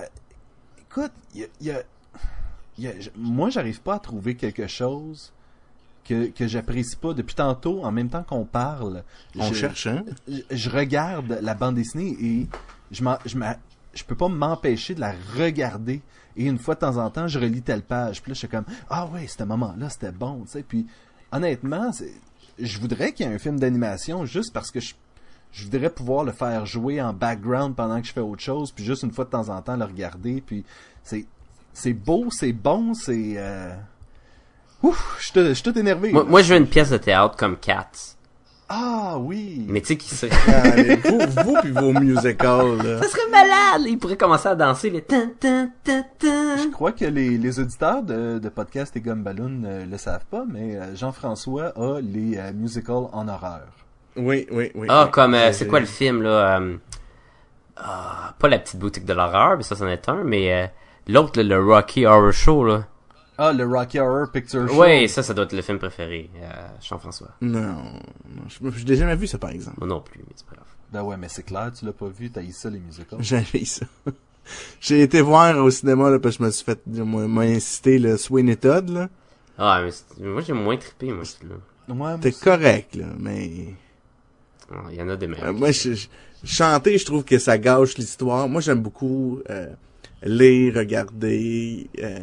Speaker 3: écoute, il y a, y a- y moi, j'arrive pas à trouver quelque chose que, que j'apprécie pas. Depuis tantôt, en même temps qu'on parle,
Speaker 1: On
Speaker 3: je,
Speaker 1: cherche, hein?
Speaker 3: je- je regarde la bande dessinée et je m'en- je peux pas m'empêcher de la regarder. Et une fois de temps en temps, je relis telle page. Puis là, je suis comme, ah ouais, ce moment-là, c'était bon, tu sais. Puis, honnêtement, je voudrais qu'il y ait un film d'animation juste parce que je, je voudrais pouvoir le faire jouer en background pendant que je fais autre chose. Puis juste une fois de temps en temps, le regarder. Puis, c'est, c'est beau, c'est bon, c'est, euh... Ouf, je suis tout- je suis tout énervé.
Speaker 2: Moi, moi, je veux une pièce de théâtre comme Cats.
Speaker 3: Ah oui.
Speaker 2: Mais tu sais qui serait...
Speaker 1: Allez, vous, vous pis vos musicals, là.
Speaker 2: Ça serait malade! Il pourrait commencer à danser les tan tan tan tan.
Speaker 3: Je crois que les, les auditeurs de, de podcast et Gomme Balloon ne le savent pas, mais euh, Jean-François a les euh, musicals en horreur.
Speaker 1: Oui, oui, oui.
Speaker 2: Ah,
Speaker 1: oui.
Speaker 2: comme, euh, c'est quoi le film, là? euh, ah, pas la petite boutique de l'horreur, mais ça, c'en est un, mais euh, l'autre, là, le Rocky Horror Show, là.
Speaker 3: Ah, le Rocky Horror Picture Show.
Speaker 2: Oui, ça, ça doit être le film préféré, euh, Jean-François.
Speaker 1: Non, non, je, je l'ai jamais vu, ça, par exemple.
Speaker 2: Moi non plus, mais c'est pas grave.
Speaker 3: Ben ouais, mais c'est clair, tu l'as pas vu, t'as eu ça les musicals.
Speaker 1: J'avais ça. J'ai été voir au cinéma, là, parce que je me suis fait, moi, m'a incité le Sweeney Todd, là.
Speaker 2: Ah, mais c'est- moi, j'ai moins trippé, moi, celui-là.
Speaker 3: Ouais, aussi.
Speaker 1: correct, là, mais...
Speaker 2: Ah, Il y en a des
Speaker 1: Euh,
Speaker 2: meilleurs.
Speaker 1: moi, je, je- chanter, je trouve que ça gâche l'histoire. Moi, j'aime beaucoup euh, lire, regarder, euh,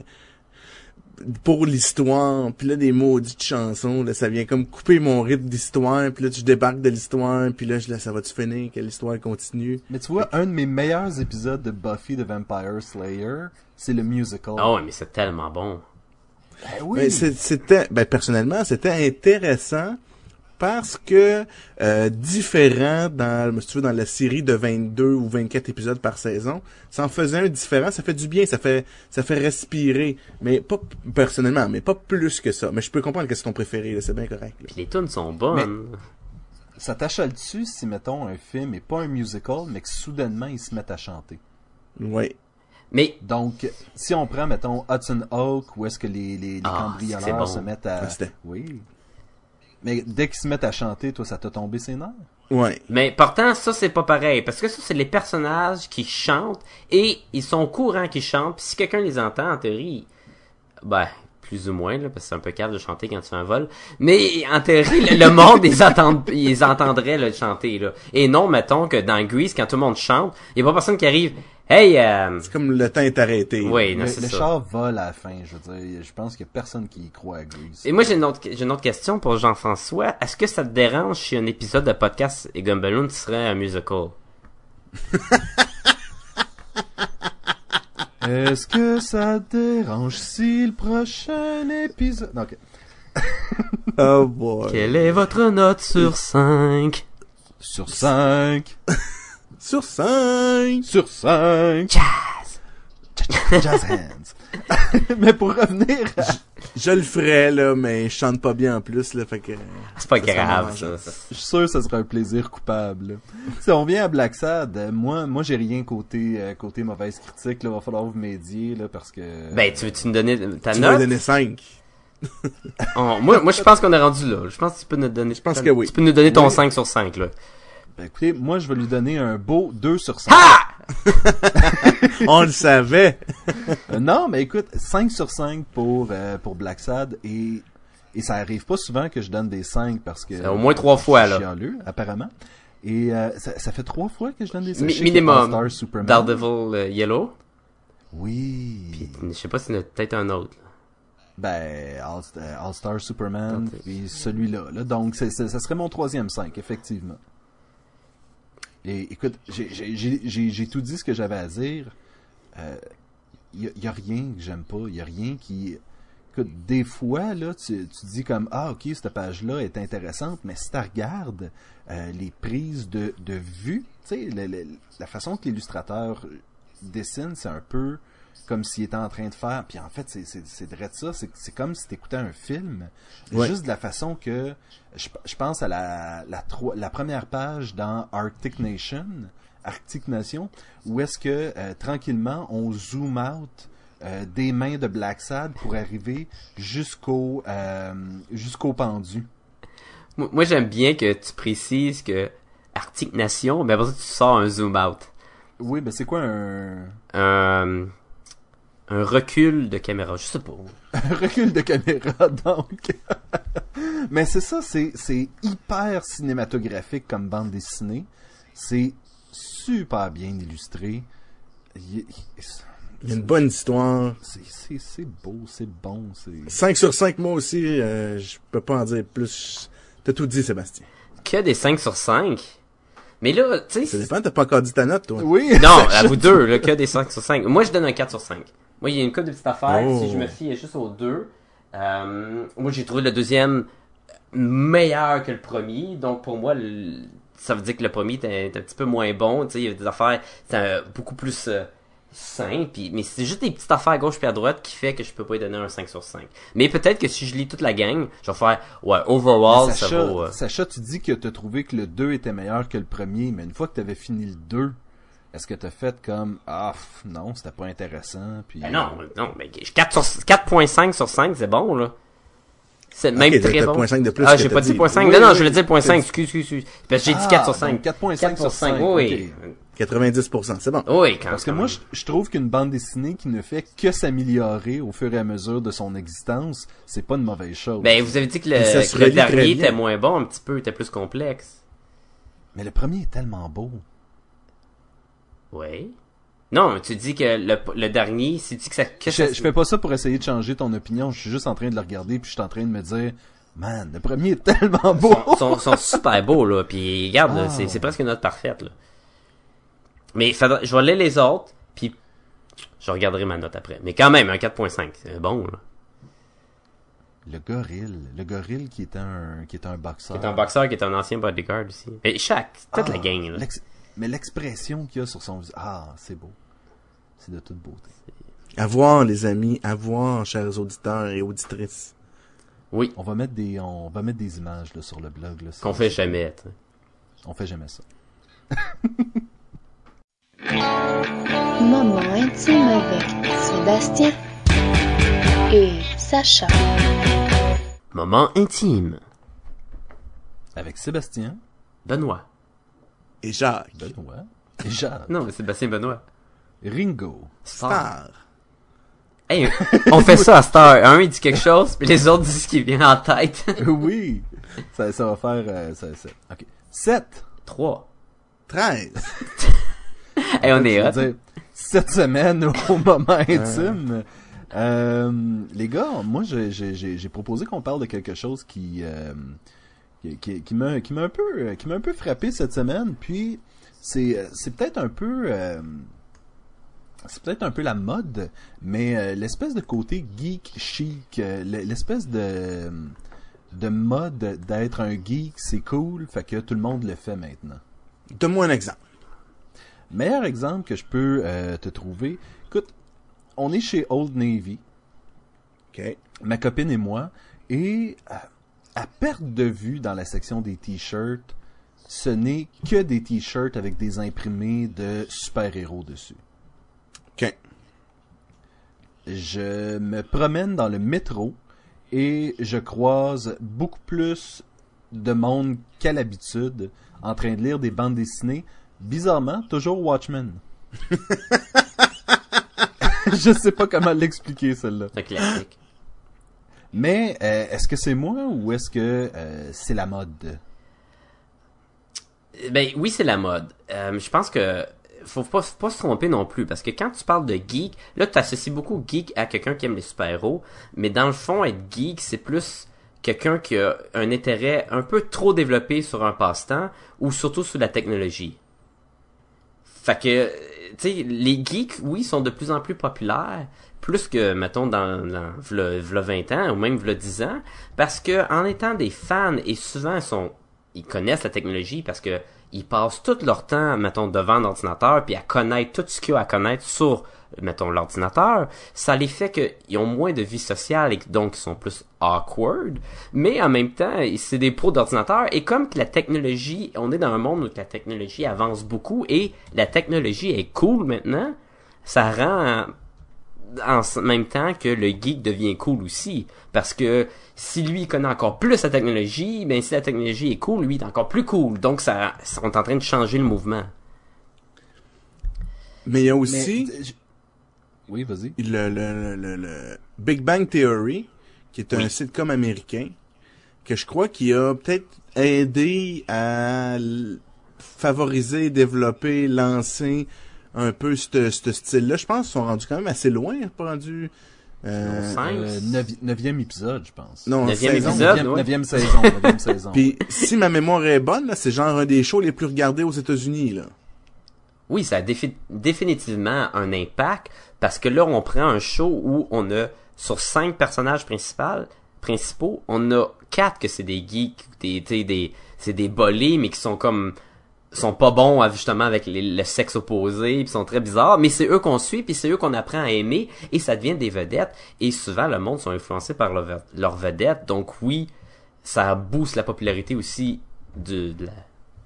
Speaker 1: pour l'histoire. Puis là, des maudites chansons, là, ça vient comme couper mon rythme d'histoire. Puis là, tu débarques de l'histoire. Puis là, je là, ça va-tu finir? Que l'histoire continue?
Speaker 3: Mais tu vois, un de mes meilleurs épisodes de Buffy the Vampire Slayer, c'est le musical.
Speaker 2: Ah ouais, mais c'est tellement bon.
Speaker 3: Ben oui.
Speaker 1: Ben, c'était, ben, personnellement, c'était intéressant parce que euh, différent dans, si tu veux, dans la série de 22 ou 24 épisodes par saison, ça en faisait un différent, ça fait du bien, ça fait ça fait respirer, mais pas personnellement, mais pas plus que ça. Mais je peux comprendre que c'est ton préféré, là, c'est bien correct. là.
Speaker 2: Puis les tunes sont bonnes.
Speaker 3: Ça t'achale-tu si, mettons, un film est pas un musical, mais que soudainement, ils se mettent à chanter?
Speaker 1: Ouais.
Speaker 2: Mais,
Speaker 3: Donc, si on prend, mettons, Hudson Hawk, où est-ce que les, les, les
Speaker 2: Ah,
Speaker 3: cambrioleurs
Speaker 2: bon.
Speaker 3: se mettent à...
Speaker 1: Ah,
Speaker 3: oui. Mais dès qu'ils se mettent à chanter, toi, ça t'a tombé ses nerfs?
Speaker 1: Ouais.
Speaker 2: mais pourtant, ça, c'est pas pareil. Parce que ça, c'est les personnages qui chantent et ils sont au courant qu'ils chantent. Puis si quelqu'un les entend, en théorie, ben, plus ou moins, là, parce que c'est un peu calme de chanter quand tu fais un vol. Mais en théorie, le, le monde, ils, entend, ils entendrait le chanter. Là. Et non, mettons que dans Grease, quand tout le monde chante, il y a pas personne qui arrive. Hey, euh...
Speaker 1: C'est comme le temps est arrêté.
Speaker 2: oui, non,
Speaker 3: Le,
Speaker 2: c'est
Speaker 3: le
Speaker 2: ça.
Speaker 3: char vole à la fin, je veux dire. Je pense qu'il y a personne qui y croit à Grease.
Speaker 2: Et moi, j'ai une autre, j'ai une autre question pour Jean-François. Est-ce que ça te dérange si un épisode de podcast et Gumballoon serait un musical?
Speaker 3: Est-ce que ça te dérange si le prochain épisode... Non, ok.
Speaker 1: Oh boy.
Speaker 2: Quelle est votre note sur 5?
Speaker 3: Sur 5.
Speaker 1: Sur 5.
Speaker 3: Sur 5.
Speaker 2: Jazz!
Speaker 3: Jazz hands. Mais pour revenir à...
Speaker 1: Je le ferais, là, mais je chante pas bien en plus, là, fait que...
Speaker 2: C'est pas
Speaker 1: Ça
Speaker 2: grave, ça.
Speaker 3: Je suis sûr que ça serait un plaisir coupable. là. si on vient à Black Sad, euh, moi, moi j'ai rien côté euh, côté mauvaise critique. Là, va falloir vous m'aidier là parce que.
Speaker 2: Ben, tu veux-tu nous donner ta
Speaker 1: Tu
Speaker 2: note?
Speaker 1: donner 5.
Speaker 2: Oh, moi, moi, je pense qu'on est rendu là. Je pense que tu peux nous donner, je
Speaker 1: pense que oui.
Speaker 2: Tu peux nous donner ton
Speaker 3: Oui.
Speaker 2: 5 sur 5, là.
Speaker 3: Ben, écoutez, moi je vais lui donner un beau 2 sur 5.
Speaker 1: On le savait.
Speaker 3: Euh, non, mais écoute, 5 sur 5 pour euh, pour Black Sad et et ça arrive pas souvent que je donne des 5 parce que
Speaker 2: C'est au moins trois fois,
Speaker 3: je suis
Speaker 2: là.
Speaker 3: chialeux, apparemment. Et euh, ça, ça fait trois fois que je donne des 5.
Speaker 2: Mi- minimum.
Speaker 3: Star Superman.
Speaker 2: Daredevil euh, Yellow.
Speaker 3: Oui.
Speaker 2: Puis, je sais pas s'il y en a peut-être un autre.
Speaker 3: Ben, All, euh, All-Star Superman,
Speaker 2: Peut-être.
Speaker 3: puis celui-là. Là. Donc, c'est, c'est- ça serait mon troisième 5, effectivement. Et écoute, j'ai, tout dit ce que j'avais à dire. Il y, a- y a rien que j'aime pas. Il y a rien qui... Écoute, des fois, là, tu, tu dis comme, ah, ok, cette page-là est intéressante, mais si tu regardes euh, les prises de, de vue, tu sais, la façon que l'illustrateur dessine, c'est un peu comme s'il était en train de faire. Puis en fait, c'est, c'est, de ça. C'est, c'est comme si t'écoutais un film.
Speaker 1: Ouais.
Speaker 3: Juste de la façon que. Je, je pense à la, la, première page dans Arctic Nation. Arctic Nation, où est-ce que euh, tranquillement on zoom out euh, des mains de Black Sad pour arriver jusqu'au euh, jusqu'au pendu.
Speaker 2: Moi, j'aime bien que tu précises que Arctic Nation, mais après ça, tu sors un zoom out.
Speaker 3: Oui, ben c'est quoi un,
Speaker 2: Un, un recul de caméra, je sais pas.
Speaker 3: un recul de caméra donc. Mais c'est ça, c'est c'est hyper cinématographique comme bande dessinée. C'est super bien illustré. Il-
Speaker 1: Il y a une bonne histoire.
Speaker 3: C'est beau, c'est bon, c'est
Speaker 1: 5 sur 5, moi aussi, euh, je peux pas en dire plus. T'as tout dit, Sébastien.
Speaker 2: Que des 5 sur 5. Mais là, tu sais,
Speaker 1: Ça dépend, t'as pas encore dit ta note, toi.
Speaker 3: Oui.
Speaker 2: Non, à vous deux, là, que des 5 sur 5. Moi, je donne un 4 sur 5. Moi, il y a une couple de petites affaires.
Speaker 1: Oh.
Speaker 2: Si je me fie juste aux deux, euh, moi, j'ai trouvé le deuxième meilleur que le premier. Donc, pour moi, le- ça veut dire que le premier était un petit peu moins bon. Tu sais, il y avait des affaires, c'était beaucoup plus euh, sain. Puis, mais c'est juste des petites affaires à gauche puis à droite qui fait que je peux pas lui donner un 5 sur 5. Mais peut-être que si je lis toute la gang, je vais faire, ouais, overall, ça
Speaker 3: Sacha,
Speaker 2: vaut... euh,
Speaker 3: Sacha, tu dis que t'as trouvé que le 2 était meilleur que le premier, mais une fois que t'avais fini le 2, est-ce que t'as fait comme ah pff, non, c'était pas intéressant puis
Speaker 2: Ben non, non, mais 4 sur- 4.5 sur 5, c'est bon, là. C'est même
Speaker 1: Ok, t'as-
Speaker 2: très bon.
Speaker 1: de plus
Speaker 2: ah, j'ai pas dit
Speaker 1: dit.
Speaker 2: point 5.
Speaker 3: Oui,
Speaker 2: non, non, je voulais dire point
Speaker 3: t'as
Speaker 2: 5,
Speaker 3: dit-
Speaker 2: excuse, excuse, excuse. Parce que j'ai dit
Speaker 3: Ah,
Speaker 2: 4 sur 5.
Speaker 3: donc 4.5 sur 5,
Speaker 2: oui.
Speaker 1: 90%, c'est bon.
Speaker 2: Oui, quand
Speaker 3: Parce que
Speaker 2: quand
Speaker 3: moi,
Speaker 2: même.
Speaker 3: je, je trouve qu'une bande dessinée qui ne fait que s'améliorer au fur et à mesure de son existence, c'est pas une mauvaise chose.
Speaker 2: Ben, vous avez dit que le, que le dernier était moins bon, un petit peu, était plus complexe.
Speaker 3: Mais le premier est tellement beau.
Speaker 2: Oui. Non, tu dis que le, le dernier, si tu dis que ça... Que
Speaker 3: Je,
Speaker 2: ça
Speaker 3: je fais pas ça pour essayer de changer ton opinion. Je suis juste en train de le regarder puis je suis en train de me dire, man, le premier est tellement beau.
Speaker 2: sont, sont, sont super beaux, là. Puis, regarde,
Speaker 3: Ah.
Speaker 2: c'est, c'est presque une note parfaite, là. Mais je vais lire les autres, puis je regarderai ma note après. Mais quand même, un 4.5, c'est bon, là.
Speaker 3: Le gorille, le gorille qui est un qui est un boxeur.
Speaker 2: C'est un boxeur qui est un ancien bodyguard aussi. Et chaque, toute la
Speaker 3: Ah,
Speaker 2: gang, là.
Speaker 3: l'ex- Mais l'expression qu'il y a sur son visage, ah, c'est beau. C'est de toute beauté.
Speaker 1: À voir, les amis, à voir, chers auditeurs et auditrices.
Speaker 2: Oui,
Speaker 3: On va mettre des on va mettre des images là, sur le blog là.
Speaker 2: qu'on fait jamais, tu sais.
Speaker 3: On fait jamais ça.
Speaker 4: Moment intime avec Sébastien et Sacha.
Speaker 2: Moment intime.
Speaker 3: Avec Sébastien,
Speaker 2: Benoît.
Speaker 1: Et Jacques.
Speaker 3: Benoît et Jacques.
Speaker 2: Non, mais Sébastien Benoît.
Speaker 3: Ringo.
Speaker 2: Star.
Speaker 1: Star.
Speaker 2: Hey, on fait ça à Star. Un, il dit quelque chose, puis les autres disent ce qui vient en tête.
Speaker 3: oui. Ça, ça va faire euh, ça, ça. OK. 7.
Speaker 2: 3.
Speaker 1: 13.
Speaker 2: Hey, on est hot.
Speaker 3: cette semaine au moment intime. Euh, les gars, moi j'ai proposé qu'on parle de quelque chose qui euh, qui, qui, qui m'a qui m'a un peu qui m'a un peu frappé cette semaine. Puis c'est euh, c'est peut-être un peu euh, c'est peut-être un peu la mode, mais euh, l'espèce de côté geek chic, euh, l'espèce de de mode d'être un geek, c'est cool, fait que tout le monde le fait maintenant.
Speaker 1: Donne-moi un exemple.
Speaker 3: Meilleur exemple que je peux euh, te trouver, écoute, on est chez Old Navy,
Speaker 1: OK.
Speaker 3: ma copine et moi, et euh, à perte de vue dans la section des t-shirts, ce n'est que des t-shirts avec des imprimés de super-héros dessus.
Speaker 1: OK.
Speaker 3: Je me promène dans le métro et je croise beaucoup plus de monde qu'à l'habitude en train de lire des bandes dessinées. Bizarrement, toujours Watchmen. je sais pas comment l'expliquer celle-là.
Speaker 2: C'est classique.
Speaker 3: Mais euh, est-ce que c'est moi ou est-ce que euh, c'est la mode?
Speaker 2: Ben oui, c'est la mode. Euh, je pense que faut pas, faut pas se tromper non plus, parce que quand tu parles de geek, là, tu associes beaucoup geek à quelqu'un qui aime les super-héros, mais dans le fond, être geek, c'est plus quelqu'un qui a un intérêt un peu trop développé sur un passe-temps, ou surtout sur la technologie. Fait que, tu sais, les geeks, oui, sont de plus en plus populaires, plus que, mettons, dans, dans v'là, v'là 20 ans, ou même v'là 10 ans, parce que, en étant des fans, et souvent, ils sont, ils connaissent la technologie parce que ils passent tout leur temps, mettons, devant l'ordinateur, puis à connaître tout ce qu'il y a à connaître sur, mettons, l'ordinateur, ça les fait qu'ils ont moins de vie sociale et donc ils sont plus awkward, mais en même temps, c'est des pros d'ordinateur, et comme que la technologie, on est dans un monde où la technologie avance beaucoup, et la technologie est cool maintenant, ça rend en même temps que le geek devient cool aussi. Parce que si lui il connaît encore plus la technologie, ben si la technologie est cool, lui il est encore plus cool. Donc ça, ça- on est en train de changer le mouvement.
Speaker 1: Mais il y a aussi
Speaker 3: Oui, vas-y.
Speaker 1: le, le, le, le Big Bang Theory, qui est un
Speaker 2: Oui.
Speaker 1: sitcom américain, que je crois qui a peut-être aidé à favoriser, développer, lancer un peu ce ce style-là. Je pense qu'ils sont rendus quand même assez loin, pas rendu... Euh.
Speaker 3: Euh, neuvi- neuvième épisode, je pense.
Speaker 1: non,
Speaker 2: Neuvième
Speaker 1: saison.
Speaker 2: épisode.
Speaker 3: Neuvième,
Speaker 2: ouais.
Speaker 3: neuvième saison. Neuvième saison.
Speaker 1: Puis si ma mémoire est bonne, là, c'est genre un des shows les plus regardés aux États-Unis. là.
Speaker 2: Oui, ça a défi- définitivement un impact parce que là, on prend un show où on a sur cinq personnages principaux, principaux, on a quatre que c'est des geeks, des, c'est des bolés, mais qui sont comme sont pas bons à- justement avec les- le sexe opposé, puis sont très bizarres, mais c'est eux qu'on suit, puis c'est eux qu'on apprend à aimer, et ça devient des vedettes, et souvent le monde sont influencés par leur, leurs vedettes, donc oui, ça booste la popularité aussi du, de la-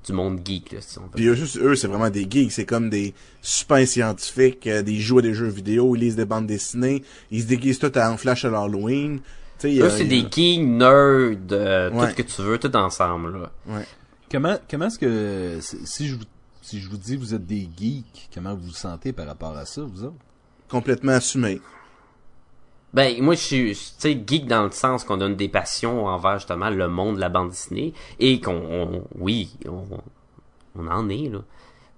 Speaker 2: du monde geek, là, si on peut
Speaker 1: Puis eux, juste, eux, c'est vraiment des geeks. C'est comme des super scientifiques, euh, des jouent à des jeux vidéo, ils lisent des bandes dessinées, ils se déguisent tout en flash à l'Halloween. Tu sais, il y a-
Speaker 2: Eux, c'est des geeks, nerds, euh,
Speaker 1: Ouais.
Speaker 2: tout ce que tu veux, tout ensemble. Là.
Speaker 1: Ouais.
Speaker 3: Comment, comment est-ce que, si je vous, si je vous dis vous êtes des geeks, comment vous vous sentez par rapport à ça, vous autres?
Speaker 1: complètement assumé.
Speaker 2: Ben, moi, je suis, tu sais, geek dans le sens qu'on donne des passions envers, justement, le monde de la bande dessinée, et qu'on, on- oui, on, on en est, là.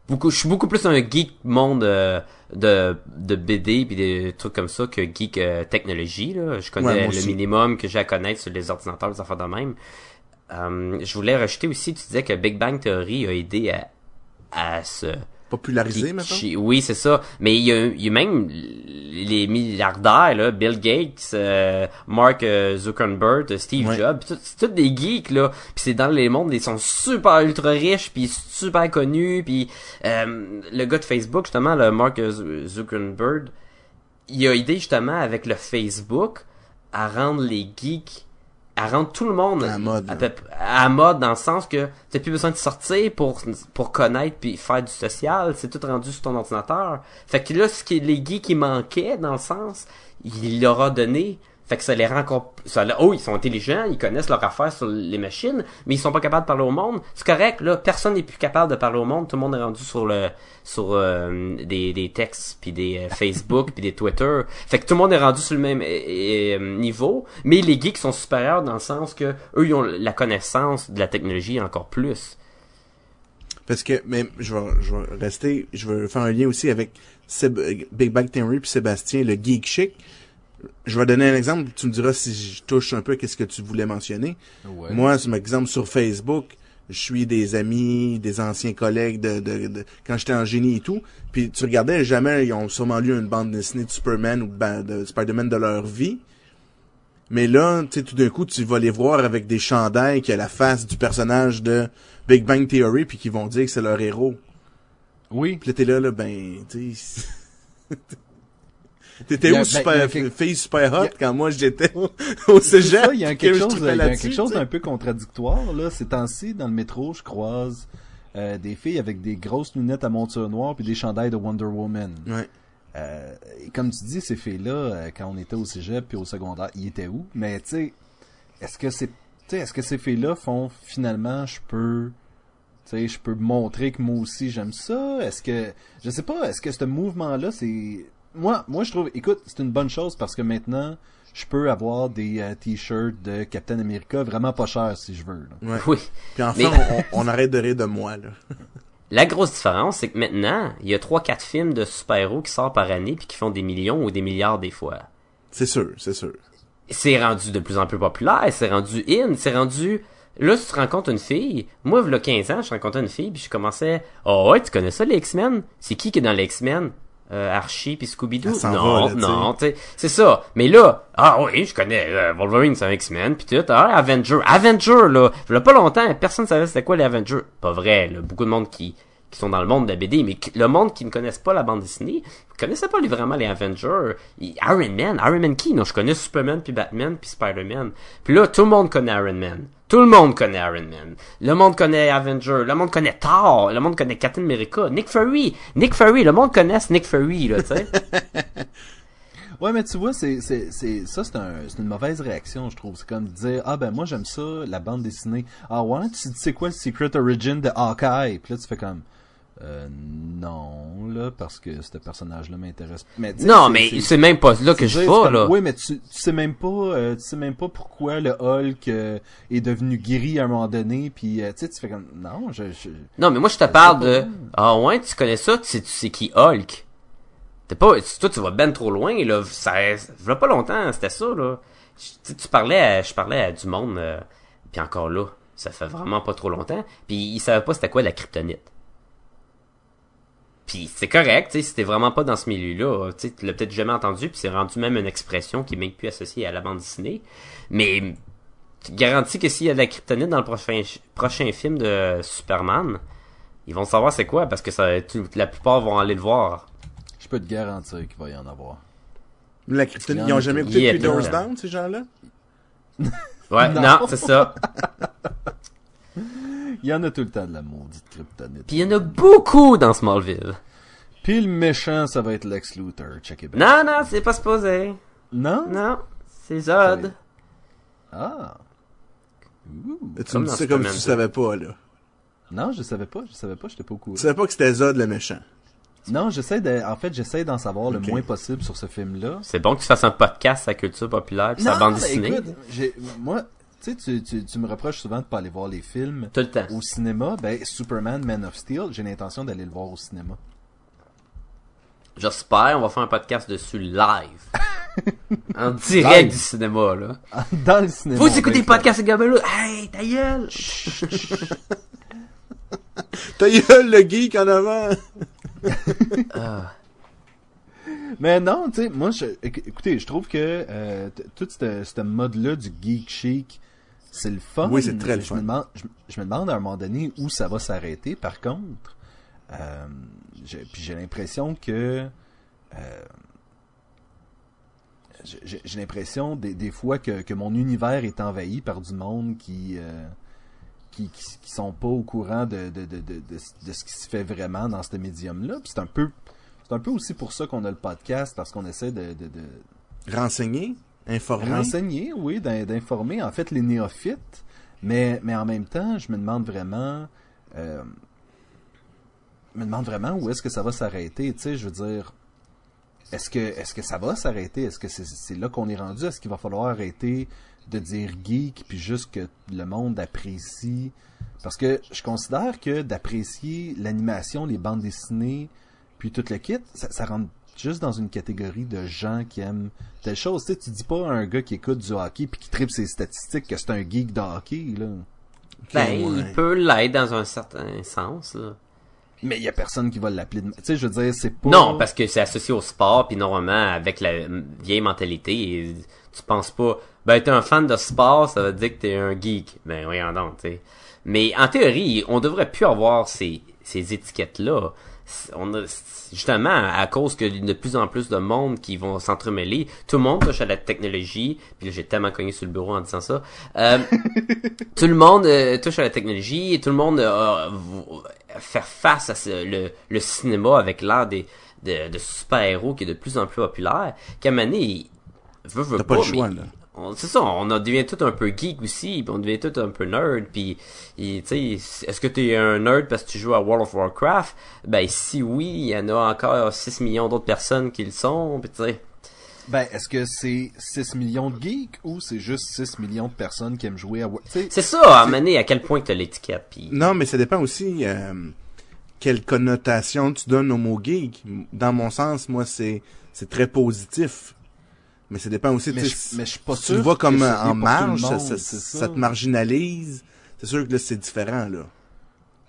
Speaker 2: Beaucoup, je suis beaucoup plus un geek monde euh, de, de BD puis des trucs comme ça que geek euh, technologie, là. Je connais
Speaker 1: Ouais,
Speaker 2: le
Speaker 1: aussi.
Speaker 2: minimum que j'ai à connaître sur les ordinateurs, des affaires de même. Euh, je voulais rajouter aussi, tu disais que Big Bang Theory a aidé à, à se
Speaker 1: Popularisé,
Speaker 2: Qui-
Speaker 1: maintenant.
Speaker 2: Oui, c'est ça. Mais il y a, il y a même les milliardaires, là, Bill Gates, euh, Mark euh, Zuckerberg, Steve
Speaker 1: Ouais.
Speaker 2: Jobs, c'est tous des geeks, là. Puis c'est dans les mondes, ils sont super ultra riches, puis super connus, puis euh, le gars de Facebook, justement, le Mark Zuckerberg, il a aidé justement avec le Facebook à rendre les geeks à rendre tout le monde
Speaker 1: À mode,
Speaker 2: à, peu- mode dans le sens que t'as plus besoin de sortir pour pour connaître puis faire du social c'est tout rendu sur ton ordinateur. Fait que là ce qui les geeks qui manquaient dans le sens il leur a donné fait que ça les rend encore ça, les- oh ils sont intelligents ils connaissent leur affaire sur les machines mais ils sont pas capables de parler au monde. C'est correct là. Personne n'est plus capable de parler au monde. Tout le monde est rendu sur le sur euh, des, des textes puis des euh, Facebook puis des Twitter. Fait que tout le monde est rendu sur le même euh, euh, niveau. Mais les geeks sont supérieurs dans le sens que eux ils ont la connaissance de la technologie encore plus.
Speaker 1: Parce que, mais je vais, je vais rester, je vais faire un lien aussi avec Big Bang Theory puis Sébastien, le geek chic. Je vais donner un exemple, tu me diras si je touche un peu à ce que tu voulais mentionner.
Speaker 3: Ouais.
Speaker 1: Moi, c'est un exemple sur Facebook, je suis des amis, des anciens collègues de, de, de- quand j'étais en génie et tout. Puis tu regardais jamais, ils ont sûrement lu une bande dessinée de Superman ou de Spider-Man de leur vie. Mais là, tu sais, tout d'un coup, tu vas les voir avec des chandails qui a la face du personnage de Big Bang Theory, puis qui vont dire que c'est leur héros.
Speaker 3: Oui.
Speaker 1: Puis là, t'es là, là, ben, tu. T'étais où,
Speaker 3: ben,
Speaker 1: super,
Speaker 3: a quelque-
Speaker 1: fille super hot,
Speaker 3: a-
Speaker 1: quand moi j'étais au, cégep?
Speaker 3: il y a
Speaker 1: que
Speaker 3: quelque chose, quelque chose d'un peu contradictoire, là. Ces temps-ci, dans le métro, je croise euh, des filles avec des grosses lunettes à monture noire puis des chandails de Wonder Woman.
Speaker 1: Ouais.
Speaker 3: Euh, et comme tu dis, ces filles-là, euh, quand on était au cégep puis au secondaire, ils étaient où? Mais tu sais, est-ce que c'est, est-ce que ces filles-là font finalement, je peux, tu sais, je peux montrer que moi aussi j'aime ça? Est-ce que, je sais pas, est-ce que ce mouvement-là, c'est, moi, moi je trouve, écoute, c'est une bonne chose parce que maintenant, je peux avoir des euh, t-shirts de Captain America vraiment pas chers si je veux. là.
Speaker 1: Ouais.
Speaker 2: oui
Speaker 1: Puis enfin,
Speaker 2: Mais-
Speaker 1: on, on arrête de rire de moi, là.
Speaker 2: La grosse différence, c'est que maintenant, il y a trois, quatre films de super-héros qui sortent par année puis qui font des millions ou des milliards des fois.
Speaker 1: C'est sûr, c'est sûr.
Speaker 2: C'est rendu de plus en plus populaire, c'est rendu in, c'est rendu... Là, tu te rencontres une fille. Moi, il y a 15 ans, je rencontrais une fille puis je commençais... Oh ouais, tu connais ça, les X-Men? C'est qui qui est dans les X-Men? Euh, Archie puis Scooby-Doo? Non,
Speaker 1: va, là,
Speaker 2: non, c'est ça. Mais là, ah oui, je connais euh, Wolverine, c'est un X-Men, puis tout. Ah, Avenger, Avenger, là, il y a pas longtemps, personne savait c'était quoi les Avengers. Pas vrai, là, beaucoup de monde qui qui sont dans le monde de la BD, mais le monde qui ne connaissent pas la bande dessinée, connaissait pas vraiment les Avengers. Iron Man, Iron Man qui? Non, je connais Superman, puis Batman, puis Spider-Man. Puis là, tout le monde connaît Iron Man. Tout le monde connaît Iron Man. Le monde connaît Avenger. Le monde connaît Thor. Le monde connaît Captain America. Nick Fury. Nick Fury. Le monde connaît Nick Fury, là, tu sais.
Speaker 3: Ouais, mais tu vois, c'est, ça, c'est une mauvaise réaction, je trouve. C'est comme dire, ah ben moi j'aime ça, la bande dessinée. Ah ouais, tu sais quoi le Secret Origin de Hawkeye? Puis là, tu fais comme, euh, non, là, parce que ce personnage-là m'intéresse. Mais, tu sais,
Speaker 2: non, mais
Speaker 3: c'est-
Speaker 2: même pas là que
Speaker 3: c'est
Speaker 2: je
Speaker 3: comme,
Speaker 2: là.
Speaker 3: Oui, mais tu, tu sais même pas, euh, tu sais même pas pourquoi le Hulk euh, est devenu gris à un moment donné, puis euh, tu sais, tu fais comme, non, je, je-
Speaker 2: Non, mais moi, je te parle de... Ah ouais, tu connais ça? Tu sais, tu sais qui Hulk? T'es pas... Toi, tu vas ben trop loin, là. Ça... Ça pas longtemps, c'était ça, là. Je- Tu sais, tu parlais à... Je parlais à du monde, euh, puis encore là, ça fait vraiment pas trop longtemps. Puis ils savaient pas c'était quoi la kryptonite. Puis c'est correct, tu sais, si t'es vraiment pas dans ce milieu-là, tu sais, tu l'as peut-être jamais entendu, puis c'est rendu même une expression qui est même plus associée à la bande dessinée. Mais tu te garantis que s'il y a de la kryptonite dans le prochain, prochain film de Superman, ils vont savoir c'est quoi, parce que ça, la plupart vont aller le voir.
Speaker 3: je peux te garantir qu'il va y en avoir.
Speaker 1: La kryptonite, ils ont jamais écouté
Speaker 2: Yeah,
Speaker 1: Three Doors. Down, ces gens-là?
Speaker 2: Ouais,
Speaker 3: Non.
Speaker 2: non, c'est ça.
Speaker 3: Il y en a tout le temps de la maudite kryptonite.
Speaker 2: Puis il y en a beaucoup dans Smallville.
Speaker 3: Puis le méchant, ça va être Lex Luthor, check it back.
Speaker 2: Non, non, c'est pas supposé.
Speaker 3: Non?
Speaker 2: Non, c'est Zod.
Speaker 3: Ah.
Speaker 1: Tu
Speaker 2: Comme
Speaker 1: me dis ça comme si tu
Speaker 2: 2.
Speaker 1: savais pas, là.
Speaker 3: Non, je savais pas, je savais pas, j'étais pas au courant.
Speaker 1: Tu savais pas que c'était Zod le méchant.
Speaker 3: Non, j'essaie de, en fait, j'essaie d'en savoir le moins possible sur ce film-là.
Speaker 2: C'est bon que tu fasses un podcast la culture populaire puis sa bande dessinée.
Speaker 3: écoute, moi, tu sais, tu, tu, tu me reproches souvent de pas aller voir les films
Speaker 2: Tout le temps.
Speaker 3: au cinéma. Ben, Superman, Man of Steel, j'ai l'intention d'aller le voir au cinéma.
Speaker 2: J'espère, on va faire un podcast dessus live. en direct
Speaker 3: Live.
Speaker 2: du cinéma, là.
Speaker 3: Dans le cinéma. Va
Speaker 2: écouter le podcast de Gabelou. Hey, ta gueule!
Speaker 1: T'as eu le geek en avant!
Speaker 2: Ah.
Speaker 3: Mais non, tu sais, moi, je, éc- écoutez, je trouve que euh, tout ce ce mode-là du geek chic, c'est le fun.
Speaker 1: Oui, c'est très le
Speaker 3: je
Speaker 1: fun.
Speaker 3: Me demande, je, je me demande à un moment donné où ça va s'arrêter. Par contre, euh, j'ai- puis j'ai l'impression que euh, j'ai- l'impression des, des fois que, que mon univers est envahi par du monde qui euh, qui, qui, qui sont pas au courant de, de, de, de, de, ce qui se fait vraiment dans ce médium-là. C'est un peu c'est un peu aussi pour ça qu'on a le podcast, parce qu'on essaie de, de, de
Speaker 1: Informé?
Speaker 3: renseigner, oui, d'in- d'informer, en fait, les néophytes. Mais, mais en même temps, je me demande vraiment... Euh, me demande vraiment où est-ce que ça va s'arrêter, tu sais, je veux dire... Est-ce que, est-ce que ça va s'arrêter? Est-ce que c'est, c'est là qu'on est rendu? Est-ce qu'il va falloir arrêter de dire geek, puis juste que le monde apprécie... Parce que je considère que d'apprécier l'animation, les bandes dessinées, puis tout le kit, ça, ça rentre juste dans une catégorie de gens qui aiment telle chose. Tu sais, tu dis pas à un gars qui écoute du hockey puis qui tripe ses statistiques que c'est un geek de hockey, là.
Speaker 2: Ben,
Speaker 1: ouais.
Speaker 2: il peut l'être dans un certain sens, là.
Speaker 3: Mais il y a personne qui va l'appeler de... Tu sais, je veux dire, c'est pas...
Speaker 2: Non, parce que c'est associé au sport, puis normalement, avec la vieille mentalité, tu penses pas, ben, t'es un fan de sport, ça veut dire que t'es un geek. Ben, voyons donc, tu sais. Mais en théorie, on devrait plus avoir ces, ces étiquettes-là. On a, justement, à cause que de plus en plus de monde qui vont s'entremêler, tout le monde touche à la technologie, puis là, j'ai tellement cogné sur le bureau en disant ça. Euh, tout le monde euh, touche à la technologie et tout le monde euh, faire face à ce- le, le cinéma avec l'art des de, de super-héros qui est de plus en plus populaire. Qu'à un moment donné, il- veut,
Speaker 1: pas le
Speaker 2: mais
Speaker 1: choix, là.
Speaker 2: On- C'est ça, on en devient tout un peu geek aussi, puis on devient tout un peu nerd, puis tu sais, est-ce que t'es un nerd parce que tu joues à World of Warcraft? Ben si oui, il y en a encore 6 millions d'autres personnes qui le sont, puis tu sais.
Speaker 3: Ben, est-ce que c'est 6 millions de geeks ou c'est juste 6 millions de personnes qui aiment jouer à... Wa- Tu sais,
Speaker 2: C'est ça, à mener à quel point t'as l'étiquette, puis...
Speaker 1: Non, mais ça dépend aussi. euh, quelle connotation tu donnes au mot geek. Dans mon sens, moi, c'est c'est très positif. Mais ça dépend aussi,
Speaker 3: Mais
Speaker 1: tu
Speaker 3: je, mais je suis pas
Speaker 1: si tu
Speaker 3: sûr
Speaker 1: le vois comme en marge, ça,
Speaker 3: monde,
Speaker 1: ça-
Speaker 3: c'est
Speaker 1: ça te marginalise. C'est sûr que là, c'est différent, là.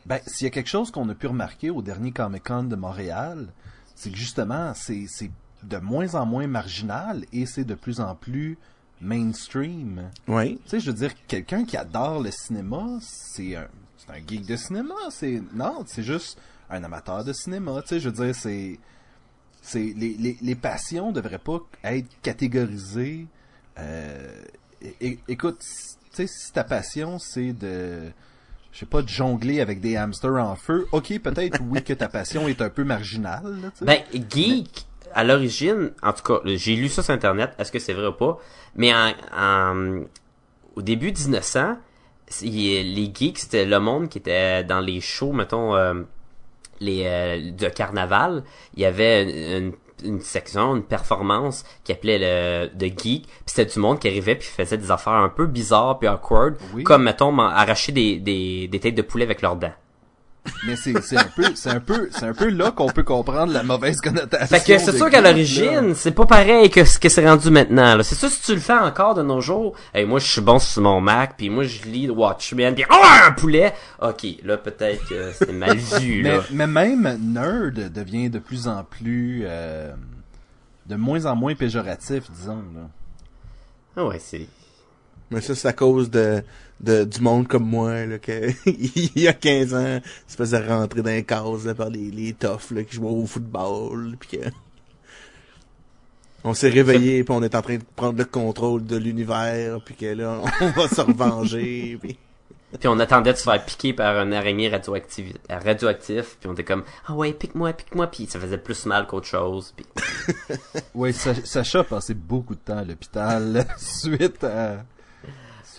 Speaker 3: Ben, s'il y a quelque chose qu'on a pu remarquer au dernier Comic Con de Montréal, c'est que justement, c'est c'est de moins en moins marginal et c'est de plus en plus mainstream.
Speaker 1: Oui.
Speaker 3: Tu sais, je veux dire, quelqu'un qui adore le cinéma, c'est un, c'est un geek de cinéma. C'est non, c'est juste un amateur de cinéma. Tu sais, je veux dire, c'est c'est les, les, les passions devraient pas être catégorisées. Euh, écoute, tu sais, si ta passion c'est de je sais pas, de jongler avec des hamsters en feu. Ok, peut-être oui que ta passion est un peu marginale. Là.
Speaker 2: Ben, geek, à l'origine, en tout cas, j'ai lu ça sur Internet, est-ce que c'est vrai ou pas, mais en, en- au début 1900, c'est- les geeks, c'était le monde qui était dans les shows, mettons, euh, les euh, de carnaval, il y avait une, une section, une performance qui appelait le de geek, puis c'était du monde qui arrivait puis faisait des affaires un peu bizarres puis awkward,
Speaker 3: Oui.
Speaker 2: comme mettons arracher des, des, des têtes de poulet avec leurs dents.
Speaker 3: Mais c'est c'est un peu c'est un peu c'est un peu là qu'on peut comprendre la mauvaise connotation.
Speaker 2: Fait que c'est sûr qu'à l'origine, c'est pas pareil que ce que c'est rendu maintenant. là. C'est sûr si tu le fais encore de nos jours. Hey, moi je suis bon sur mon Mac, puis moi je lis Watchmen, puis oh un poulet. Ok, là peut-être que c'est mal vu
Speaker 3: Mais,
Speaker 2: là.
Speaker 3: mais même nerd devient de plus en plus euh, de moins en moins péjoratif, disons là.
Speaker 2: Ah ouais, c'est.
Speaker 1: Mais ça, c'est à cause de, de du monde comme moi, là, que, il y a 15 ans, se faisait rentrer dans les cases, là, par les, les toughs, là, qui jouaient au football, puis que... On s'est réveillé, puis on est en train de prendre le contrôle de l'univers, puis que là, on va se revenger, puis...
Speaker 2: Puis on attendait de se faire piquer par un araignée radioactif, radioactif, puis on était comme ah ouais pique-moi, pique-moi, puis ça faisait plus mal qu'autre chose. Puis
Speaker 3: Oui, Sa- Sacha a passé beaucoup de temps à l'hôpital suite à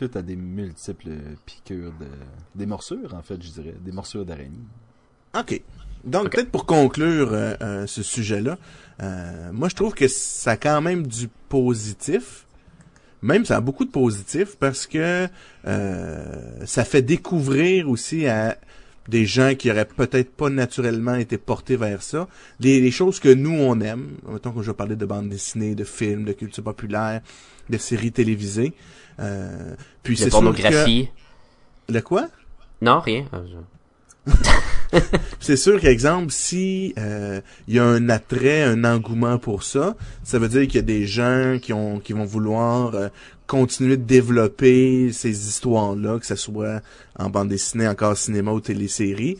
Speaker 3: suite à des multiples piqûres de des morsures en fait, je dirais, des morsures d'araignée.
Speaker 1: OK. Donc, peut-être pour conclure euh, euh, ce sujet-là, euh, moi, je trouve que ça a quand même du positif. Même, ça a beaucoup de positif parce que ça fait découvrir aussi à des gens qui auraient peut-être pas naturellement été portés vers ça, les choses que nous, on aime. Mettons que je vais parler de bande dessinée, de films, de culture populaire, de séries télévisées. Euh, puis
Speaker 2: de
Speaker 1: c'est sûr
Speaker 2: pornographie.
Speaker 1: que... Le quoi?
Speaker 2: Non, rien. Je-
Speaker 1: C'est sûr qu'exemple, si euh, il y a un attrait, un engouement pour ça, ça veut dire qu'il y a des gens qui ont qui vont vouloir euh, continuer de développer ces histoires-là, que ce soit en bande dessinée, encore cinéma ou télésérie,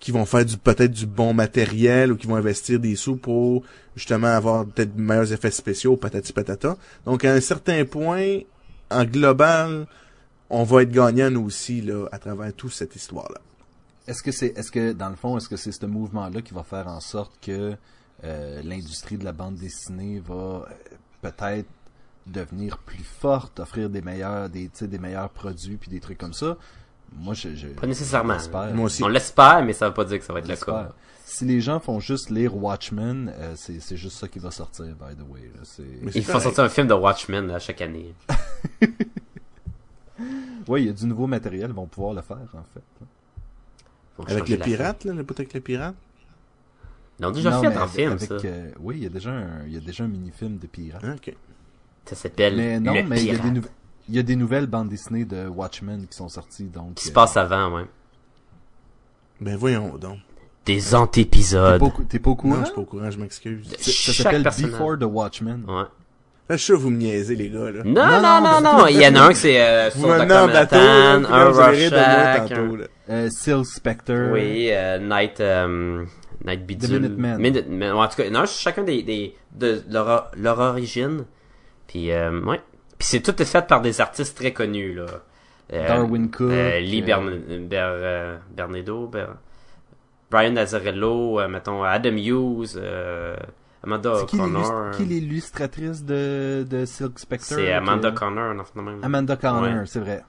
Speaker 1: qui vont faire du peut-être du bon matériel ou qui vont investir des sous pour justement avoir peut-être de meilleurs effets spéciaux, patati patata. Donc à un certain point, en global, on va être gagnant nous aussi là à travers toute cette histoire-là.
Speaker 3: Est-ce que c'est est-ce que dans le fond, est-ce que c'est ce mouvement-là qui va faire en sorte que euh, l'industrie de la bande dessinée va euh, peut-être devenir plus forte, offrir des meilleurs des tu sais, des meilleurs produits puis des trucs comme ça? Moi je, je
Speaker 2: Pas nécessairement.
Speaker 3: j'espère.
Speaker 1: Moi aussi.
Speaker 2: On l'espère, mais ça veut pas dire que ça va être le cas.
Speaker 3: Si les gens font juste lire Watchmen, euh, c'est c'est juste ça qui va sortir by the way. là. C'est
Speaker 1: Mais c'est
Speaker 2: Il faut
Speaker 1: correct.
Speaker 2: sortir un film de Watchmen à chaque année.
Speaker 3: ouais, il y a du nouveau matériel, ils vont pouvoir le faire en fait.
Speaker 1: Avec
Speaker 2: la
Speaker 1: pirates, là, le bout avec les pirates.
Speaker 2: Ils l'ont déjà
Speaker 3: Non,
Speaker 2: fait
Speaker 3: mais
Speaker 2: en
Speaker 3: avec-
Speaker 2: film,
Speaker 3: avec,
Speaker 2: ça.
Speaker 3: euh, oui, il y a déjà un il y a déjà un mini-film de pirates.
Speaker 1: Ok.
Speaker 2: Ça s'appelle
Speaker 3: Mais non,
Speaker 2: Le
Speaker 3: mais il y a
Speaker 2: Pirate.
Speaker 3: des il y a des nouvelles bandes dessinées de Watchmen qui sont sorties donc
Speaker 2: Qui se
Speaker 3: euh,
Speaker 2: passe avant, ouais.
Speaker 1: Ben voyons donc.
Speaker 2: Des antépisodes.
Speaker 3: t'es pas au courant?
Speaker 1: Je suis pas au courant, je m'excuse.
Speaker 3: Ça- s'appelle
Speaker 2: personnage.
Speaker 3: Before the Watchmen.
Speaker 2: Ouais.
Speaker 1: Je suis sûr que vous me niaisez, les gars, là.
Speaker 2: Non,
Speaker 3: Non,
Speaker 2: non, non. Il y en a un qui c'est euh, sur
Speaker 1: bateau,
Speaker 2: un Rorschach, un...
Speaker 3: Euh, Silk Spectre.
Speaker 2: Oui, euh, Night, euh, Night Bidule.
Speaker 3: Minutemen.
Speaker 2: Minutemen. Ouais, en tout cas, non, chacun des, des, de leur, leur origine. Puis, euh, ouais. Puis c'est tout est fait par des artistes très connus, là. Euh,
Speaker 3: Darwin Cook,
Speaker 2: Euh, Lee
Speaker 3: euh,
Speaker 2: Bern, Ber, euh, Bernardo, Ber- Brian Nazarello, euh, mettons, Adam Hughes, euh, Amanda
Speaker 3: qui
Speaker 2: Connor.
Speaker 3: qui l'illustratrice de, de Silk Spectre?
Speaker 2: C'est Amanda
Speaker 3: que-
Speaker 2: Connor, non, même.
Speaker 3: Amanda Connor,
Speaker 2: Ouais.
Speaker 3: c'est vrai.